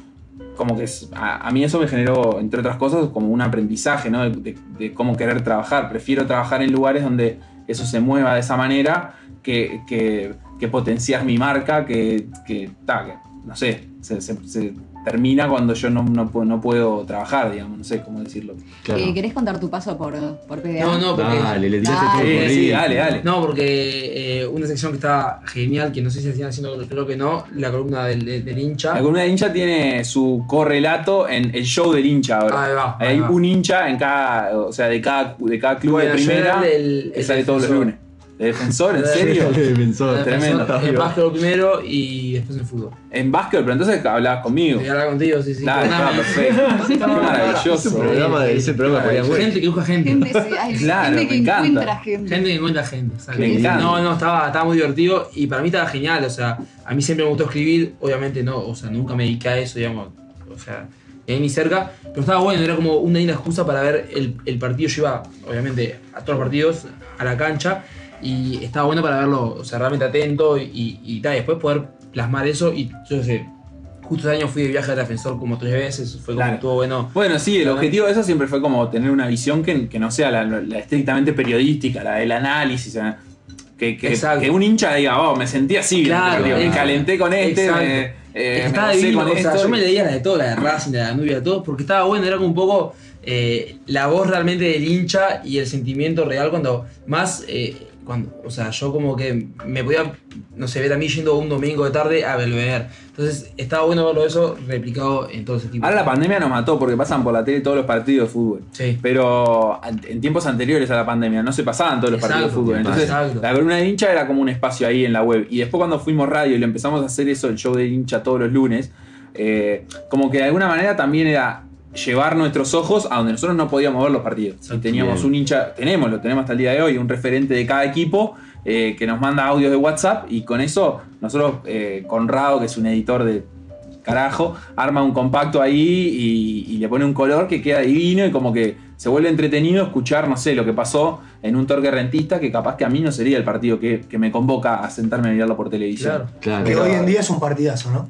como que es, a, mí eso me generó, entre otras cosas, como un aprendizaje, ¿no? De, cómo querer trabajar. Prefiero trabajar en lugares donde eso se mueva de esa manera que, que, que potenciar mi marca, que, que, ta, no sé, se termina cuando yo no, no, puedo, no puedo trabajar, digamos, no sé cómo decirlo. Eh, ¿Querés contar tu paso por, por PDA? No, no, porque. Dale, le tiraste Dale. todo Sí, dale, dale. No, porque eh, una sección que está genial, que no sé si siguen haciendo, creo que no, la columna del, del- del hincha. La columna de hincha tiene su correlato en el show del hincha ahora. Ahí va, ahí Hay va. un hincha en cada, o sea, de cada, de cada club Bueno, de primera el- que el sale todos los lunes. ¿De defensor? ¿En serio? defensor. Tremendo. En básquetbol primero y después en fútbol. En básquet, pero entonces hablabas conmigo. Voy a hablar contigo, sí, sí. Claro, está perfecto. Qué maravilloso. Ese programa, de- ese programa podía Gente que busca gente. Gente, sí, hay Claro, gente que encanta. encuentra gente. Gente que encuentra gente. Me encanta. No, no, estaba, estaba muy divertido y para mí estaba genial. O sea, a mí siempre me gustó escribir. Obviamente no, o sea, nunca me dediqué a eso, digamos. O sea, ahí ni cerca. Pero estaba bueno, era como una linda excusa para ver el, el partido. Yo iba, obviamente, a todos los partidos, a la cancha. Y estaba bueno para verlo, o sea, realmente atento y, y, y tal. Después poder plasmar eso. Y yo sé, justo ese año fui de viaje al defensor como tres veces. Fue como Claro. estuvo bueno. Bueno, sí, el objetivo de eso siempre fue como tener una visión que, que no sea la, la estrictamente periodística, la del análisis. Que, que, que un hincha diga, oh, me sentí así, Claro, me calenté con este, me, eh, me estaba divino, con o sea, esto. yo me leía la de todo, la de Racing, la de todo, porque estaba bueno, era como un poco eh, la voz realmente del hincha y el sentimiento real cuando más, eh, cuando, o sea, yo como que me podía, no sé, ver a mí yendo un domingo de tarde a Belvedere. Entonces estaba bueno verlo eso replicado en todo ese tipo. Ahora la pandemia nos mató porque pasan por la tele todos los partidos de fútbol. Sí. Pero en tiempos anteriores a la pandemia no se pasaban todos los partidos de fútbol. Entonces exacto. la columna de hincha era como un espacio ahí en la web. Y después cuando fuimos radio y le empezamos a hacer eso, el show de hincha todos los lunes, eh, como que de alguna manera también era llevar nuestros ojos a donde nosotros no podíamos ver los partidos. Y teníamos Bien. un hincha, tenemos, lo tenemos hasta el día de hoy, un referente de cada equipo eh, que nos manda audios de WhatsApp y con eso nosotros, eh, Conrado, que es un editor de carajo, arma un compacto ahí y, y le pone un color que queda divino y como que se vuelve entretenido escuchar, no sé, lo que pasó en un torque rentista que capaz que a mí no sería el partido que, que me convoca a sentarme a mirarlo por televisión. Claro. Que hoy en día es un partidazo, ¿no?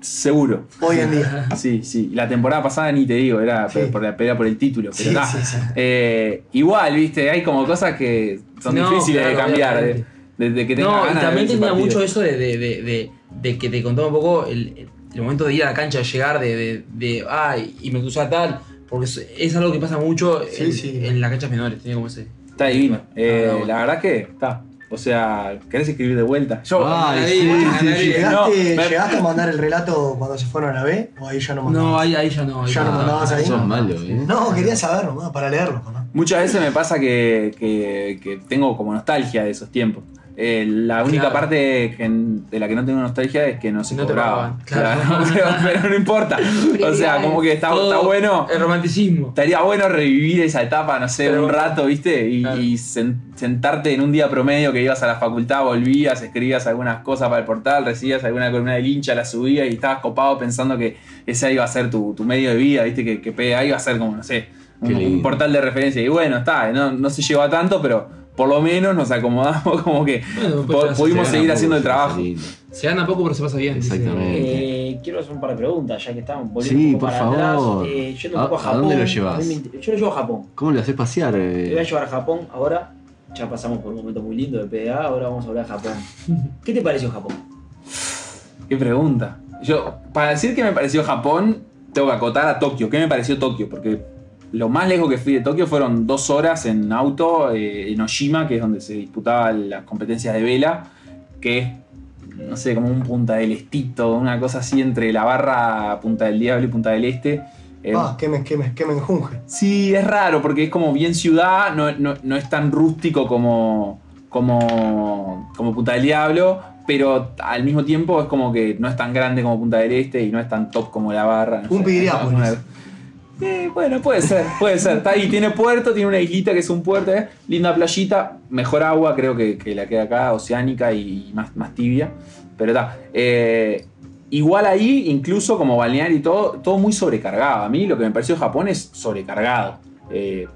Seguro. Hoy en día. Sí, sí. La temporada pasada ni te digo, era Sí. por la pelea por el título. Pero Sí, ta. sí, sí. Eh, igual, viste, hay como cosas que son No, difíciles de cambiar. De, obviamente. desde que No, y ganas de también tenía partido. mucho eso de, de, de, de- de que te contaba un poco el, el momento de ir a la cancha, de llegar, de, de, de ay, y me cruzaba tal, porque es, es algo que pasa mucho Sí, en, sí. en las canchas menores, tiene como ese. Está divino. Eh, Ah, bueno. La verdad que está. O sea, ¿querés escribir de vuelta? Yo, Ay, nadie- sí, nadie- sí, sí. no, ¿Llegaste, a mandar el relato cuando se fueron a la B? ¿O ahí ya no mandabas? No, ahí, ahí ya no. ahí ¿Ya no mandabas ahí? Sos malo, ¿eh? No, quería saber nomás, para leerlo. ¿no? Muchas veces me pasa que, que- que tengo como nostalgia de esos tiempos. Eh, la única Claro. parte que- de la que no tengo nostalgia es que no se No claro. pero, pero no importa. O sea, como que está, bueno. El romanticismo. Estaría bueno revivir esa etapa, no sé, Pero- un rato, ¿viste? Y, Claro. y sen- sentarte en un día promedio que ibas a la facultad, volvías, escribías algunas cosas para el portal, recibías alguna columna del hincha, la subías y estabas copado pensando que ese iba a ser tu, tu medio de vida, ¿viste? Que, que PDA iba a ser como, no sé, un, portal de referencia. Y bueno, está, no, no se lleva tanto, pero por lo menos nos acomodamos como que Bueno, po- pues, pudimos Se seguir haciendo el trabajo. Se gana poco, pero se pasa bien. Exactamente. Eh, quiero hacer un par de preguntas, ya que estamos volviendo Sí, un poco por para favor. atrás. Eh, yendo un ¿A- poco a a Japón. dónde lo llevas? Yo lo llevo a Japón. ¿Cómo lo haces pasear? Te voy a eh? llevar a Japón ahora. Ya pasamos por un momento muy lindo de PDA, ahora vamos a hablar de Japón. ¿Qué te pareció Japón? Qué pregunta. Yo, para decir que me pareció Japón, tengo que acotar a Tokio. ¿Qué me pareció Tokio? Porque lo más lejos que fui de Tokio fueron dos horas en auto eh, en Oshima, que es donde se disputaban las competencias de vela, que es, no sé, como un Punta del Estito, una cosa así entre la barra Punta del Diablo y Punta del Este. Eh, Ah, que me, que me, que me enjunje. Sí, es raro porque es como bien ciudad, no, no- no es tan rústico como, como, como Punta del Diablo, pero al mismo tiempo es como que no es tan grande como Punta del Este y no es tan top como La Barra. no Un sé. Eh, bueno, puede ser, puede ser. Está ahí, tiene puerto, tiene una islita que es un puerto, ¿eh? linda playita, mejor agua creo que, que la que hay acá, oceánica y más, más tibia. Pero está. eh, igual ahí, incluso como balneario y todo, todo muy sobrecargado. A mí lo que me pareció Japón es sobrecargado. Eh,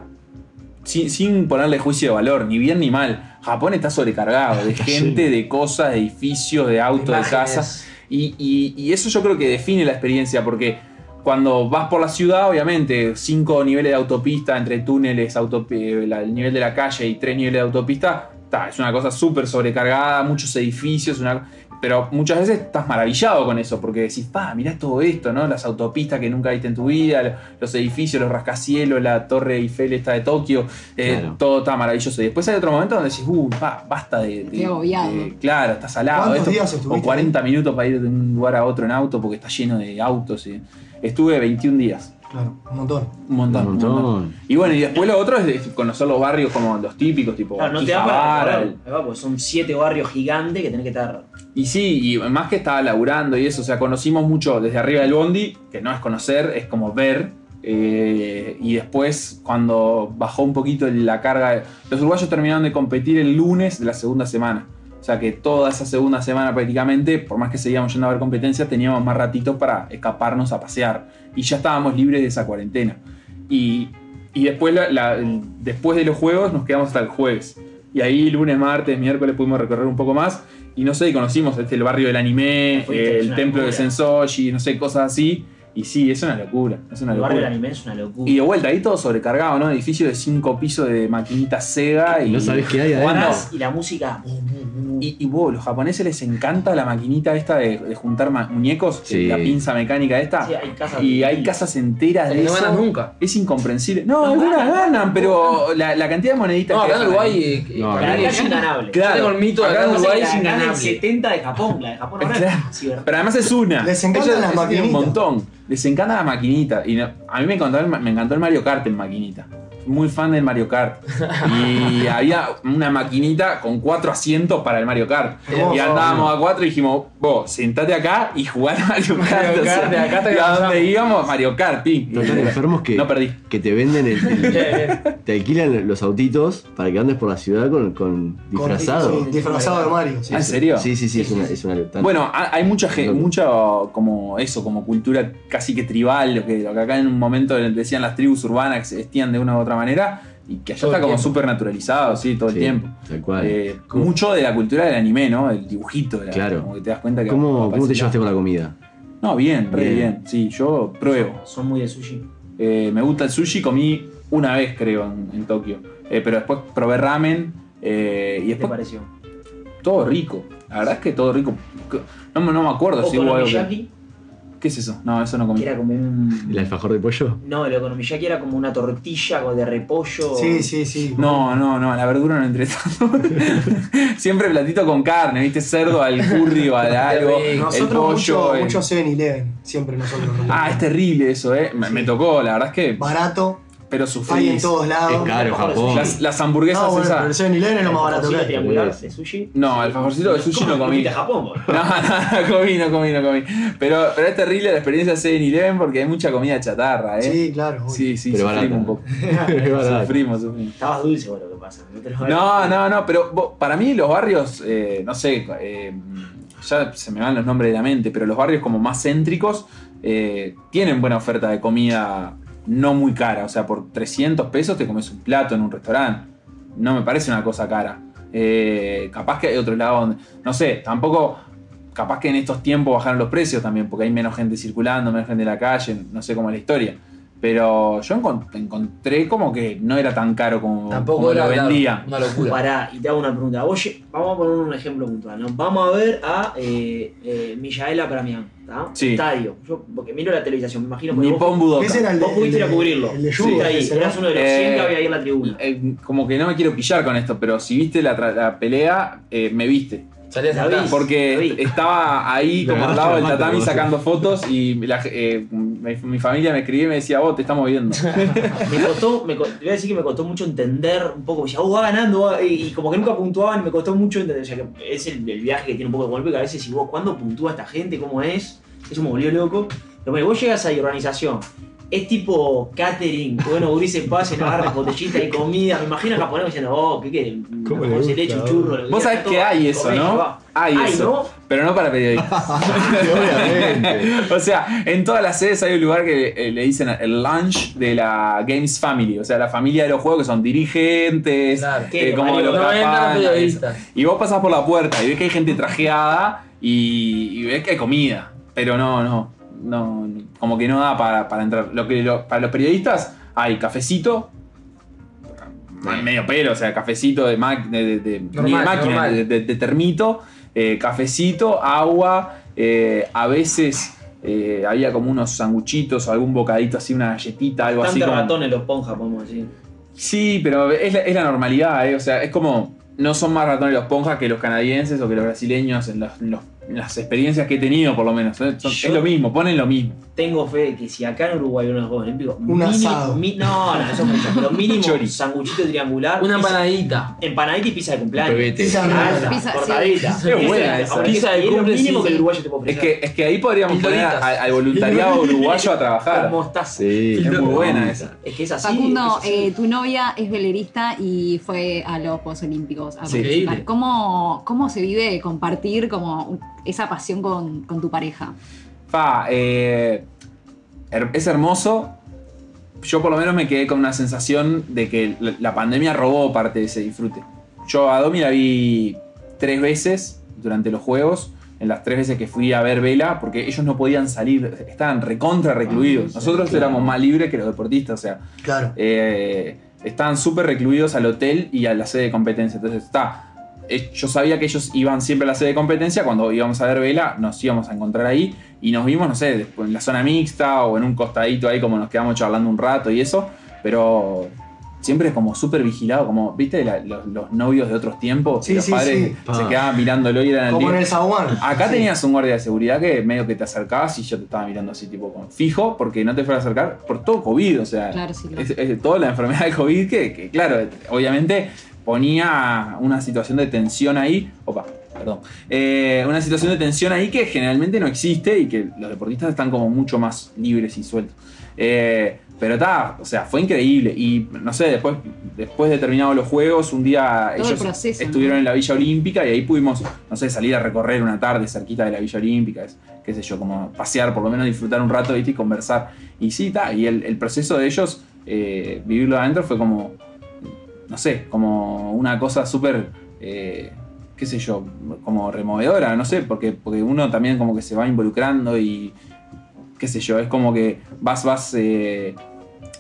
sin, sin ponerle juicio de valor, ni bien ni mal. Japón está sobrecargado de gente, de cosas, de edificios, de autos, de Imágenes. casas. Y, y- y eso yo creo que define la experiencia, porque cuando vas por la ciudad, obviamente, cinco niveles de autopista entre túneles, autopi- la- el nivel de la calle y tres niveles de autopista, ta, es una cosa súper sobrecargada, muchos edificios, una- pero muchas veces estás maravillado con eso, porque decís, pa, mirá todo esto, ¿no? Las autopistas que nunca viste en tu vida, los edificios, los rascacielos, la torre Eiffel esta de Tokio, eh, Claro. todo está maravilloso. Y después hay otro momento donde decís, uh, pa, basta de... de- de- claro, está salado. ¿Cuántos Esto, días estuviste 40 minutos para ir de un lugar a otro en auto porque está lleno de autos. y- Estuve 21 días. Claro, un montón. Un montón. Un un montón. Y bueno, y después lo otro es conocer los barrios como los típicos, tipo Claro, no te da para porque son siete barrios gigantes que tenés que estar. Y sí, y más que estaba laburando y eso, o sea, conocimos mucho desde arriba del bondi, que no es conocer, es como ver. eh, y después, cuando bajó un poquito la carga, los uruguayos terminaron de competir el lunes de la segunda semana. O sea que toda esa segunda semana prácticamente, por más que seguíamos yendo a ver competencias, teníamos más ratitos para escaparnos a pasear. Y ya estábamos libres de esa cuarentena. Y, y después, la- la- el- después de los juegos nos quedamos hasta el jueves. Y ahí lunes, martes, miércoles pudimos recorrer un poco más. Y no sé, conocimos este, el barrio del anime, es el templo de. Sensoji, no sé, cosas así. Y sí, es una locura. Es una El barrio del locura. anime es una locura. Y de vuelta, ahí todo sobrecargado, ¿no? Edificio de cinco pisos de maquinitas Sega y. No sabés qué hay adentro. y la música. Y, y wow, los japoneses les encanta la maquinita esta de, de juntar muñecos, Sí. la pinza mecánica esta. Sí, hay casas y hay casas enteras de No eso. ganas nunca. Es incomprensible. No, No algunas ganan, ganan, pero la, la cantidad de moneditas No, que acá en ganan Uruguay. ahí- eh, No, es acá es inganable. Claro. Yo tengo el mito de Acá en Uruguay es inganable. 70 de Japón, la de Japón ahora Claro. Pero además es una. Les encantan las tienen Un maquinitas. montón. Les encanta la maquinita. Y a mí me encantó, me encantó el Mario Kart en maquinita. Muy fan del Mario Kart. Y había una maquinita con cuatro asientos para el Mario Kart. Oh, y andábamos a cuatro y dijimos, vos, sentate acá y jugar a Mario Kart. Mario O sea, Kart, de acá te y a donde íbamos, Mario Kart, ping. No enfermos que, No perdí. que te venden el, el- te alquilan los autitos para que andes por la ciudad con, con disfrazado. sí, disfrazado de Mario. Ah, ¿En serio? Sí, sí, sí, es una, es una Bueno, ha- hay mucha gente, mucha como eso, como cultura casi que tribal, lo que, lo que acá en un momento decían las tribus urbanas que se vestían de una u otra manera, y que allá Todo está como súper naturalizado, sí, todo el tiempo. Tal cual. Eh, mucho de la cultura del anime, ¿no? El dibujito, de la- Claro. como que te das cuenta que. ¿Cómo, va ¿Cómo para te llevaste con la comida? No, bien, re Bien. bien. Sí, yo pruebo. Son muy de sushi. Eh, me gusta el sushi, comí una vez, creo, en, en Tokio. Eh, pero después probé ramen eh, y ¿Qué te después pareció? todo rico. La verdad es que todo rico. No, me- no me acuerdo si hubo algo. que- ¿Qué es eso? No, eso no comí. que era como un... ¿El alfajor de pollo? No, el okonomiyaki era como una tortilla con- de repollo. Sí, sí, sí. No, no, no, la verdura no entré tanto. Siempre platito con carne, ¿viste? Cerdo al curry o al algo. El Nosotros pollo. mucho, el- mucho 7-Eleven. Siempre nosotros. Ah, es terrible eso, ¿eh? Me, me tocó, la verdad es que. Barato. Pero Hay sufrí. en todos lados. Es caro, Japón. Las, las hamburguesas No, bueno, esas. pero el 7-Eleven es lo más barato que hay. sushi. No, el favorcito de sushi no comí. a Japón. No, no, no comí, no comí, no comí. Pero, pero es terrible la experiencia de 7-Eleven porque hay mucha comida chatarra, ¿eh? Sí, claro. obvio. sí, sí Pero sufrimos barata. un poco. Sufrimos, sufrimos. Estabas dulce, bueno, lo que pasa. No, No, no, no, pero vos- para mí los barrios, eh, no sé, eh, ya se me van los nombres de la mente, pero los barrios como más céntricos eh, tienen buena oferta de comida no muy cara. O sea, por 300 pesos te comes un plato en un restaurante. No me parece una cosa cara. Eh, capaz que hay otro lado donde, no sé, tampoco, capaz que en estos tiempos bajaron los precios también, porque hay menos gente circulando, menos gente en la calle, no sé cómo es la historia. Pero yo encon- encontré como que no era tan caro como, Tampoco como era lo claro, vendían. una locura. Pará, y te hago una pregunta. Lle- vamos a poner un ejemplo puntual, ¿no? Vamos a ver a eh, eh, Millaela Pramián, ¿está? Sí. Estadio. Yo, porque miro la televisión, me imagino que Nippon vos, Budokan. Ese era el vos pudiste ir a cubrirlo. El de Sí, ahí, eras uno de los 100 Eh, que había ahí en la tribuna. Eh, como que no me quiero pillar con esto, pero si viste la, tra- la pelea, eh, me viste. Salías La atrás. vi. Porque vi. estaba ahí como al lado del tatami vos. sacando fotos y la- eh, mi, mi familia me escribía y me decía, vos te estamos viendo. Me costó, me, te voy a decir que me costó mucho entender un poco, me decía, oh, va ganando, va", y, y como que nunca puntuaban, me costó mucho entender, o sea, que es el, el viaje que tiene un poco de golpe, que a veces si vos, ¿cuándo puntúa esta gente? ¿Cómo es? Eso me volvió loco. Pero bueno, vos llegas ahí, organización, es tipo catering, bueno, Urises pasen, agarren botellita y comida, me imagino a japonés diciendo, oh, ¿qué querés? ¿Cómo le se le echa un churro. lo Vos sabés que hay eso, ¿no? va. Hay Ay, eso. ¿no? Pero no para periodistas. Obviamente. o sea, en todas las sedes hay un lugar que eh, le dicen el lunch de la Games Family. O sea, la familia de los juegos que son dirigentes, Claro. eh, como los no entran capanas, periodistas. Y vos pasás por la puerta y ves que hay gente trajeada y, y ves que hay comida. Pero no, no, no, como que no da para, para entrar. Lo que, lo- para los periodistas hay cafecito, medio pelo, o sea, cafecito de, ma- de, de- de- Normal, ni de máquina, normal. de, de- de termito, eh, cafecito, agua, eh, a veces eh, había como unos sanguchitos o algún bocadito así, una galletita, algo Están así. de como- ratones los ponjas, podemos decir. Sí, pero es la, es la normalidad, ¿eh? O sea, es como. No son más ratones los ponjas que los canadienses o que los brasileños en, los- en los- en las experiencias que he tenido, por lo menos. ¿eh? Son- es lo mismo, ponen lo mismo. Tengo fe de que si acá en Uruguay hay unos Juegos Olímpicos, Un mínimo- asado. mi- no, no, eso es mucho, pero mínimo sanguchito triangular. Una empanadita. Empanadita y pizza de cumpleaños. Pebete. Pizza de Alta, Pizza, sí. cortadita. Es buena esa. Pizza de Y es lo mínimo que el uruguayo te puede Es que, es que ahí podríamos poner al, al voluntariado uruguayo a trabajar. mostaza. Sí. Es muy buena esa. Es que es así. Facundo, es así. eh, tu novia es velerista y fue a los Juegos Olímpicos a Sí. ¿Cómo, ¿Cómo se vive compartir como esa pasión con, con tu pareja? Fa, eh, es hermoso. Yo por lo menos me quedé con una sensación de que la, pandemia robó parte de ese disfrute. Yo a Domi la vi tres veces durante los juegos, en las tres veces que fui a ver Vela, porque ellos no podían salir, estaban recontra recluidos. Nosotros éramos más libres que los deportistas, o sea, Claro. eh, estaban súper recluidos al hotel y a la sede de competencia. Entonces está. Eh, Yo sabía que ellos iban siempre a la sede de competencia. Cuando íbamos a ver vela, nos íbamos a encontrar ahí. Y nos vimos, no sé, después en la zona mixta o en un costadito ahí, como nos quedamos charlando un rato y eso. Pero siempre es como súper vigilado, como, ¿viste? La- los, los novios de otros tiempos, Sí, que los sí, padres sí. se Pa. quedaban mirándolo y eran el Como en día. el zaguán. Acá Sí. tenías un guardia de seguridad que medio que te acercabas y yo te estaba mirando así, tipo, con fijo, porque no te fuera a acercar por todo COVID, o sea, Claro, sí, claro. es, es toda la enfermedad de COVID que, que, claro, obviamente ponía una situación de tensión ahí. Opa, perdón. Eh, una situación de tensión ahí que generalmente no existe y que los deportistas están como mucho más libres y sueltos. Eh, pero está, o sea, fue increíble. Y no sé, después, después de terminados los juegos, un día Todo el ellos proceso, estuvieron ¿no? en la Villa Olímpica y ahí pudimos, no sé, salir a recorrer una tarde cerquita de la Villa Olímpica, es- qué sé yo, como pasear, por lo menos disfrutar un rato ¿viste? y conversar. Y sí, está, y el, el proceso de ellos, eh, vivirlo adentro fue como, no sé, como una cosa súper, eh, qué sé yo, como removedora, no sé, porque, porque uno también como que se va involucrando y, qué sé yo, es como que vas, vas... eh,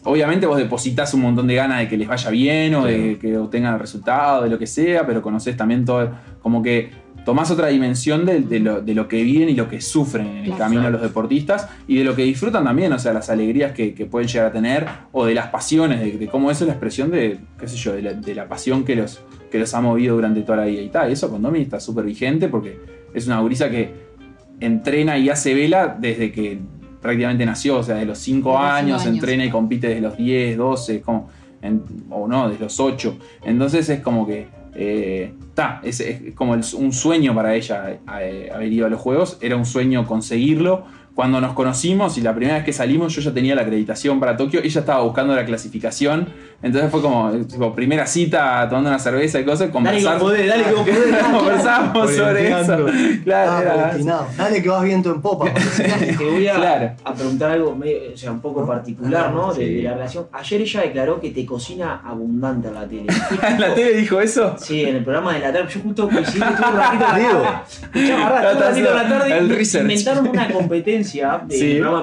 Obviamente vos depositas un montón de ganas de que les vaya bien o de que obtengan el resultado, de lo que sea, pero conoces también todo, como que tomás otra dimensión de, de lo, de lo que viven y lo que sufren en el Claro. camino los deportistas y de lo que disfrutan también, o sea, las alegrías que, que pueden llegar a tener o de las pasiones, de, de cómo eso es la expresión de, qué sé yo, de la, pasión que los, que los ha movido durante toda la vida y tal. Eso con Domi está súper vigente porque es una gurisa que entrena y hace vela desde que prácticamente nació, o sea, de los 5 Desde los años, cinco años. entrena y compite desde los 10, 12, es como, en- o no, desde los 8. Entonces es como que, está, es, es como el- un sueño para ella eh, haber ido a los Juegos, era un sueño conseguirlo. Cuando nos conocimos y la primera vez que salimos yo ya tenía la acreditación para Tokio, ella estaba buscando la clasificación, entonces fue como, eh, tipo, primera cita tomando una cerveza y cosas, Dale que podés, dale que vos podés. Conversamos sobre eso. Claro, Ah, era-. Dale que vas viento en popa. Te voy a, Claro. a preguntar algo medio- o sea, un poco particular, ¿no? De, de la relación. Ayer ella declaró que te cocina abundante en la tele. ¿En la tele dijo eso? Sí, en el programa de la tarde. Yo justo coincidí que estuve un ratito en la Digo. tarde. Escuchá, un ratito en la tarde El y research. inventaron una competencia de Sí. programa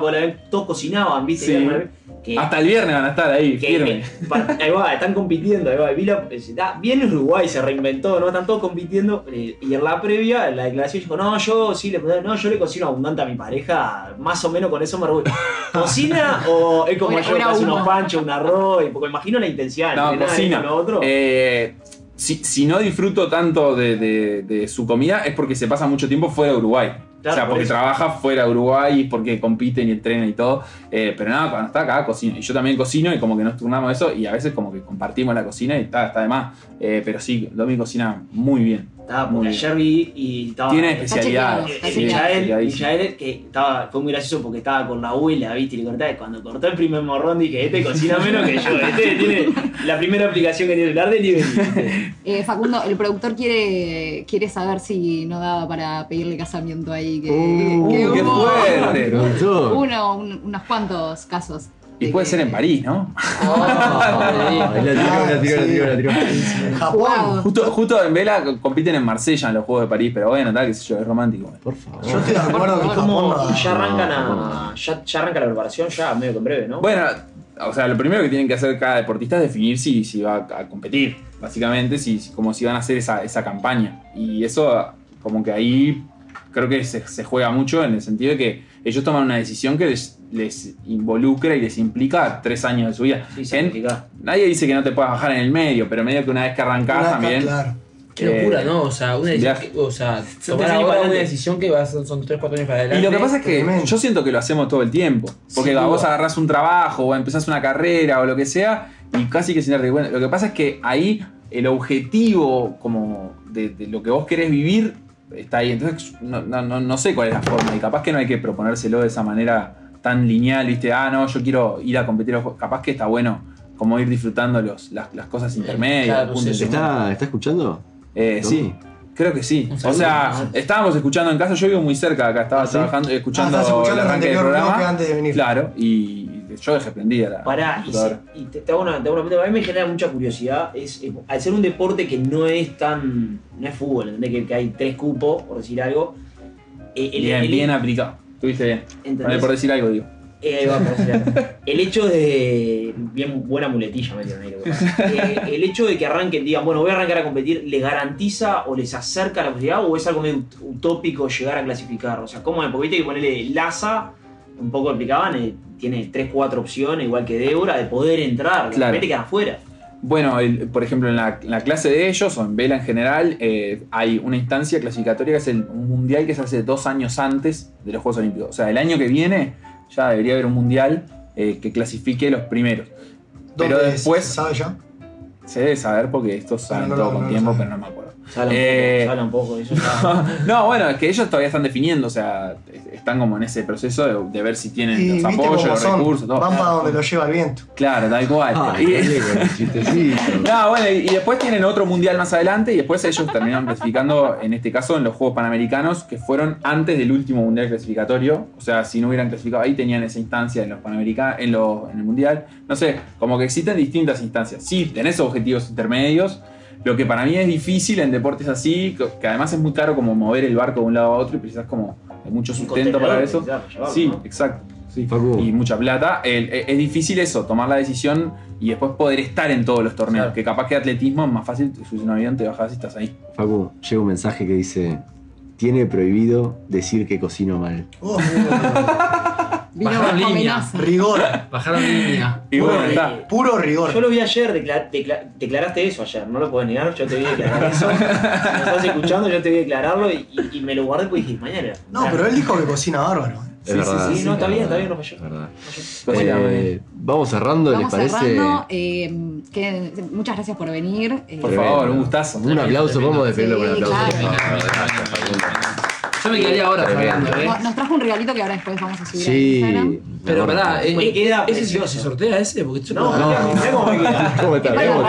todos cocinaban, ¿viste? Sí. Que, Hasta el viernes van a estar ahí, que- firme. que- ahí va, están compitiendo, ahí va. Vi la- está bien Uruguay, se reinventó, ¿no? Están todos compitiendo. eh, y en la previa, en la declaración, dijo, no, yo sí le, no, yo le cocino abundante a mi pareja, más o menos con eso me orgullo. ¿Cocina o es como yo que era hace unos panchos, un arroz? Porque imagino la intensidad, No, de cocina. lo otro. Eh, si, si no disfruto tanto de, de- de su comida es porque se pasa mucho tiempo fuera de Uruguay. Claro, o sea, por porque eso. trabaja fuera de Uruguay, porque compiten y entrenan y todo. Eh, pero nada, cuando está acá cocina. Y yo también cocino y como que nos turnamos eso y a veces como que compartimos la cocina y está, está de más. Eh, pero sí, Domi cocina muy bien. Estaba porque ayer vi y estaba. Tiene Está chequeado, está. Michael, que estaba, fue muy gracioso porque estaba con la abuela, viste, y le cortaba. y Cuando cortó el primer morrón dije, este cocina menos que yo, este tiene la primera aplicación que tiene el Arden y vení. Eh, Facundo, el productor quiere, quiere saber si no daba para pedirle casamiento ahí. Que, Uh, que ¡Qué hubo fuerte! Uno, un- unos cuantos casos. Y de puede que- ser en París, ¿no? Ah, la tiró, la tiró, la tiró, la tiró. Japón. Justo, justo en Vela compiten en Marsella en los Juegos de París, pero bueno, tal, qué sé yo, es romántico. Por favor. Yo estoy de acuerdo que ¿Y Japón cómo- no y ya arrancan No, a. Ya, ya arranca la preparación, ya medio que en breve, ¿no? Bueno, o sea, lo primero que tienen que hacer cada deportista es definir si, si va a competir, básicamente, si, si- como si van a hacer esa, esa campaña. Y eso, como que ahí creo que se, se juega mucho en el sentido de que ellos toman una decisión que les, les involucra y les implica tres años de su vida. Sí, En- sacrificar. nadie dice que no te puedas bajar en el medio, pero medio que una vez que arrancás Una- también. Claro. Qué locura, Eh, ¿no? O sea, una decisión, o sea, tomar ahora una decisión que va a ser- son 3, 4 años para adelante. Y lo que pasa es que Tremendo. yo siento que lo hacemos todo el tiempo. Porque vos agarrás un trabajo o empezás una carrera o lo que sea y casi que sin darte cuenta. Lo que pasa es que ahí el objetivo como de, de lo que vos querés vivir está ahí. Entonces no, no- no- no sé cuál es la forma y capaz que no hay que proponérselo de esa manera tan lineal, ¿viste? Ah, no, yo quiero ir a competir. a los juegos. Capaz que está bueno como ir disfrutando los, las, las cosas intermedias. Claro, sí, de- ¿Está, ¿Está escuchando? Eh, sí. Creo que sí. O sea, estábamos escuchando en casa, yo vivo muy cerca de acá, estaba ¿Ah, sí? trabajando, escuchando, Ah, estás escuchando el arranque del programa. antes de venir. Claro, y yo dejé prendida la Pará, y, computadora. se- y te, te hago una, te hago una pregunta, a mí me genera mucha curiosidad. Es, al ser un deporte que no es tan. no es fútbol, ¿entendés? Que, que hay tres cupos, por decir algo. eh, el- bien, el- bien aplicado. Estuviste bien. Vale, por decir algo, digo. Eh, ahí va, por decir algo. El hecho de. Bien, buena muletilla me dieron ahí. Eh, el hecho de que arranquen, digan, bueno, voy a arrancar a competir, ¿les garantiza o les acerca la posibilidad o es algo medio ut- utópico llegar a clasificar? O sea, ¿cómo? Porque viste que ponerle Laza, un poco explicaban, eh, tiene 3-4 opciones, igual que Débora, de poder entrar. Claro. Realmente quedan afuera. Bueno, el- por ejemplo, en la, en la clase de ellos o en Vela en general, eh, hay una instancia clasificatoria que es el un mundial que se hace dos años antes de los Juegos Olímpicos. O sea, el año que viene ya debería haber un mundial eh, que clasifique los primeros. Pero ¿Dónde después. ¿Se sabe ya? Se debe saber porque estos saben no todo lo- con no lo tiempo, pero no me habla un Eh, poco, un ya. no, bueno, es que ellos todavía están definiendo, o sea, están como en ese proceso de, de ver si tienen Y los apoyos, los son, recursos, todo. van para donde lo lleva el viento. Claro, tal cual. Y- no, bueno, y y después tienen otro mundial más adelante y después ellos terminaron clasificando, en este caso, en los Juegos Panamericanos, que fueron antes del último mundial clasificatorio. O sea, si no hubieran clasificado ahí, tenían esa instancia en los Panamericanos, en, los- en el mundial. No sé, como que existen distintas instancias. Sí, tenés objetivos intermedios. Lo que para mí es difícil en deportes así, que además es muy caro como mover el barco de un lado a otro y precisas como de mucho sustento para eso. Sí, ¿no? exacto. sí. Y mucha plata. El- es es difícil eso, tomar la decisión y después poder estar en todos los torneos. Claro. Que capaz que atletismo es más fácil, subes un avión, te bajás y estás ahí. Facu, llega un mensaje que dice: Tiene prohibido decir que cocino mal. Oh, Vino Bajaron bajo línea. amenaza. rigor, Bajaron línea. Y puro, bueno, está. puro rigor. Yo lo vi ayer, decla- decla- declaraste eso ayer, no lo puedes negar, yo te vi declarar eso. Si me estás escuchando, yo te vi declararlo y, y- y me lo guardé porque dije, mañana. No, pero él dijo que cocina bárbaro. Es verdad. sí, no, está es bien, está bien, no falló. es verdad. Eh, vamos cerrando, Vamos ¿les parece? cerrando. eh, que- muchas gracias por venir. eh, Por favor, un gustazo. Un aplauso, vamos a despedirlo con un Sí, aplauso. claro. por favor. Gracias, Facundo. Yo me quedaría ahora Tremendo. hablando, ¿eh? no- Nos trajo un regalito que ahora después vamos a subir a Sí. Instagram. Pero pará, eh, Me queda ¿ese se, precioso. se sortea ese? Porque yo No, tengo, mirá, mirá cómo me queda. ¿Cómo está? Tengo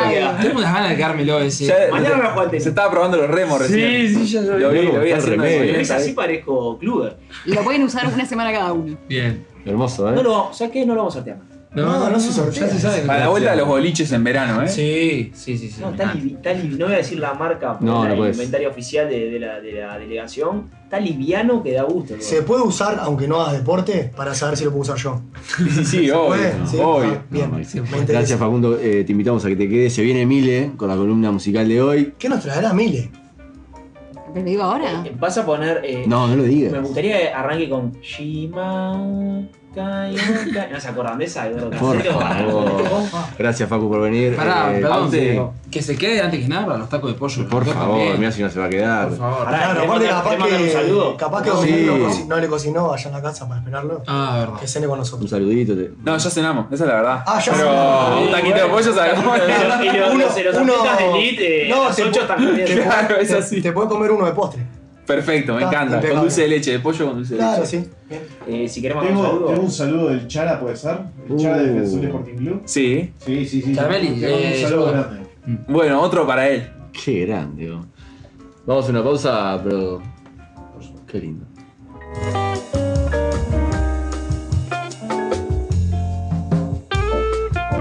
unas ganas de quedármelo ese. Ya- Mañana me a al tenis. Se estaba probando los remos recién. sí, ya Lo vi, lo vi haciendo remedio. eso. Es así parezco Kluber. Lo pueden usar una semana cada uno. Bien. Hermoso, ¿eh? No lo, ¿sabes qué? No lo vamos a sortear. No, no se sortea. Ya se sabe. Para la vuelta de los boliches en verano, ¿eh? Sí, sí, sí. sí. No, está livi- está livi- no voy a decir la marca, porque No, es no la puedes. inventaria oficial de, de la, de la delegación. Está liviano que da gusto. el ¿Se puede usar, aunque no hagas deporte, para saber si lo puedo usar yo? Sí, sí, sí, obvio. puede? Sí. obvio. Ah, bien, No, me interesa. Gracias, Facundo. Eh, te invitamos a que te quedes. Se viene Mile con la columna musical de hoy. ¿Qué nos traerá Mile? ¿Te lo digo ahora? Eh, Vas a poner. eh, No, no lo Me digas. gustaría que arranque con Shima. ¿No se acuerdan de esa? Por favor. Gracias, Facu, por venir. Pará, Eh, perdón, pero que se quede antes que nada para los tacos de pollo. Por favor, mira si no se va a quedar. Por favor. Pará, Claro, ¿querés aparte capaz mandar un que, saludo? capaz que Sí. No, le cocinó allá en la casa para esperarlo. Ah, verdad. Que cene con Un nosotros. saludito. te- No, ya cenamos, esa es la verdad. Ah, ya Pero cenamos. un taquito de pollo, ¿sabes cómo es? Y los- Uno- de elite, eh, No, a las te 8 pu- están te comiendo. Claro, es así. te- Te puede comer uno de postre. Perfecto, me Está encanta. Con impecable. dulce de leche, de pollo con dulce de Claro, leche. sí. Bien. Eh, si queremos mandar un Tengo, tengo saludo. un saludo del Chara, ¿puede ser? El Chara Uh. de Defensor Sporting Club. Sí. Sí, sí, sí. Caramelli, Te mando eh, un saludo yo- grande. Bueno, otro para él. Qué grande. Vamos a una pausa, pero. Qué lindo.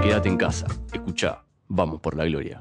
Quédate en casa. Escucha. Vamos por la gloria.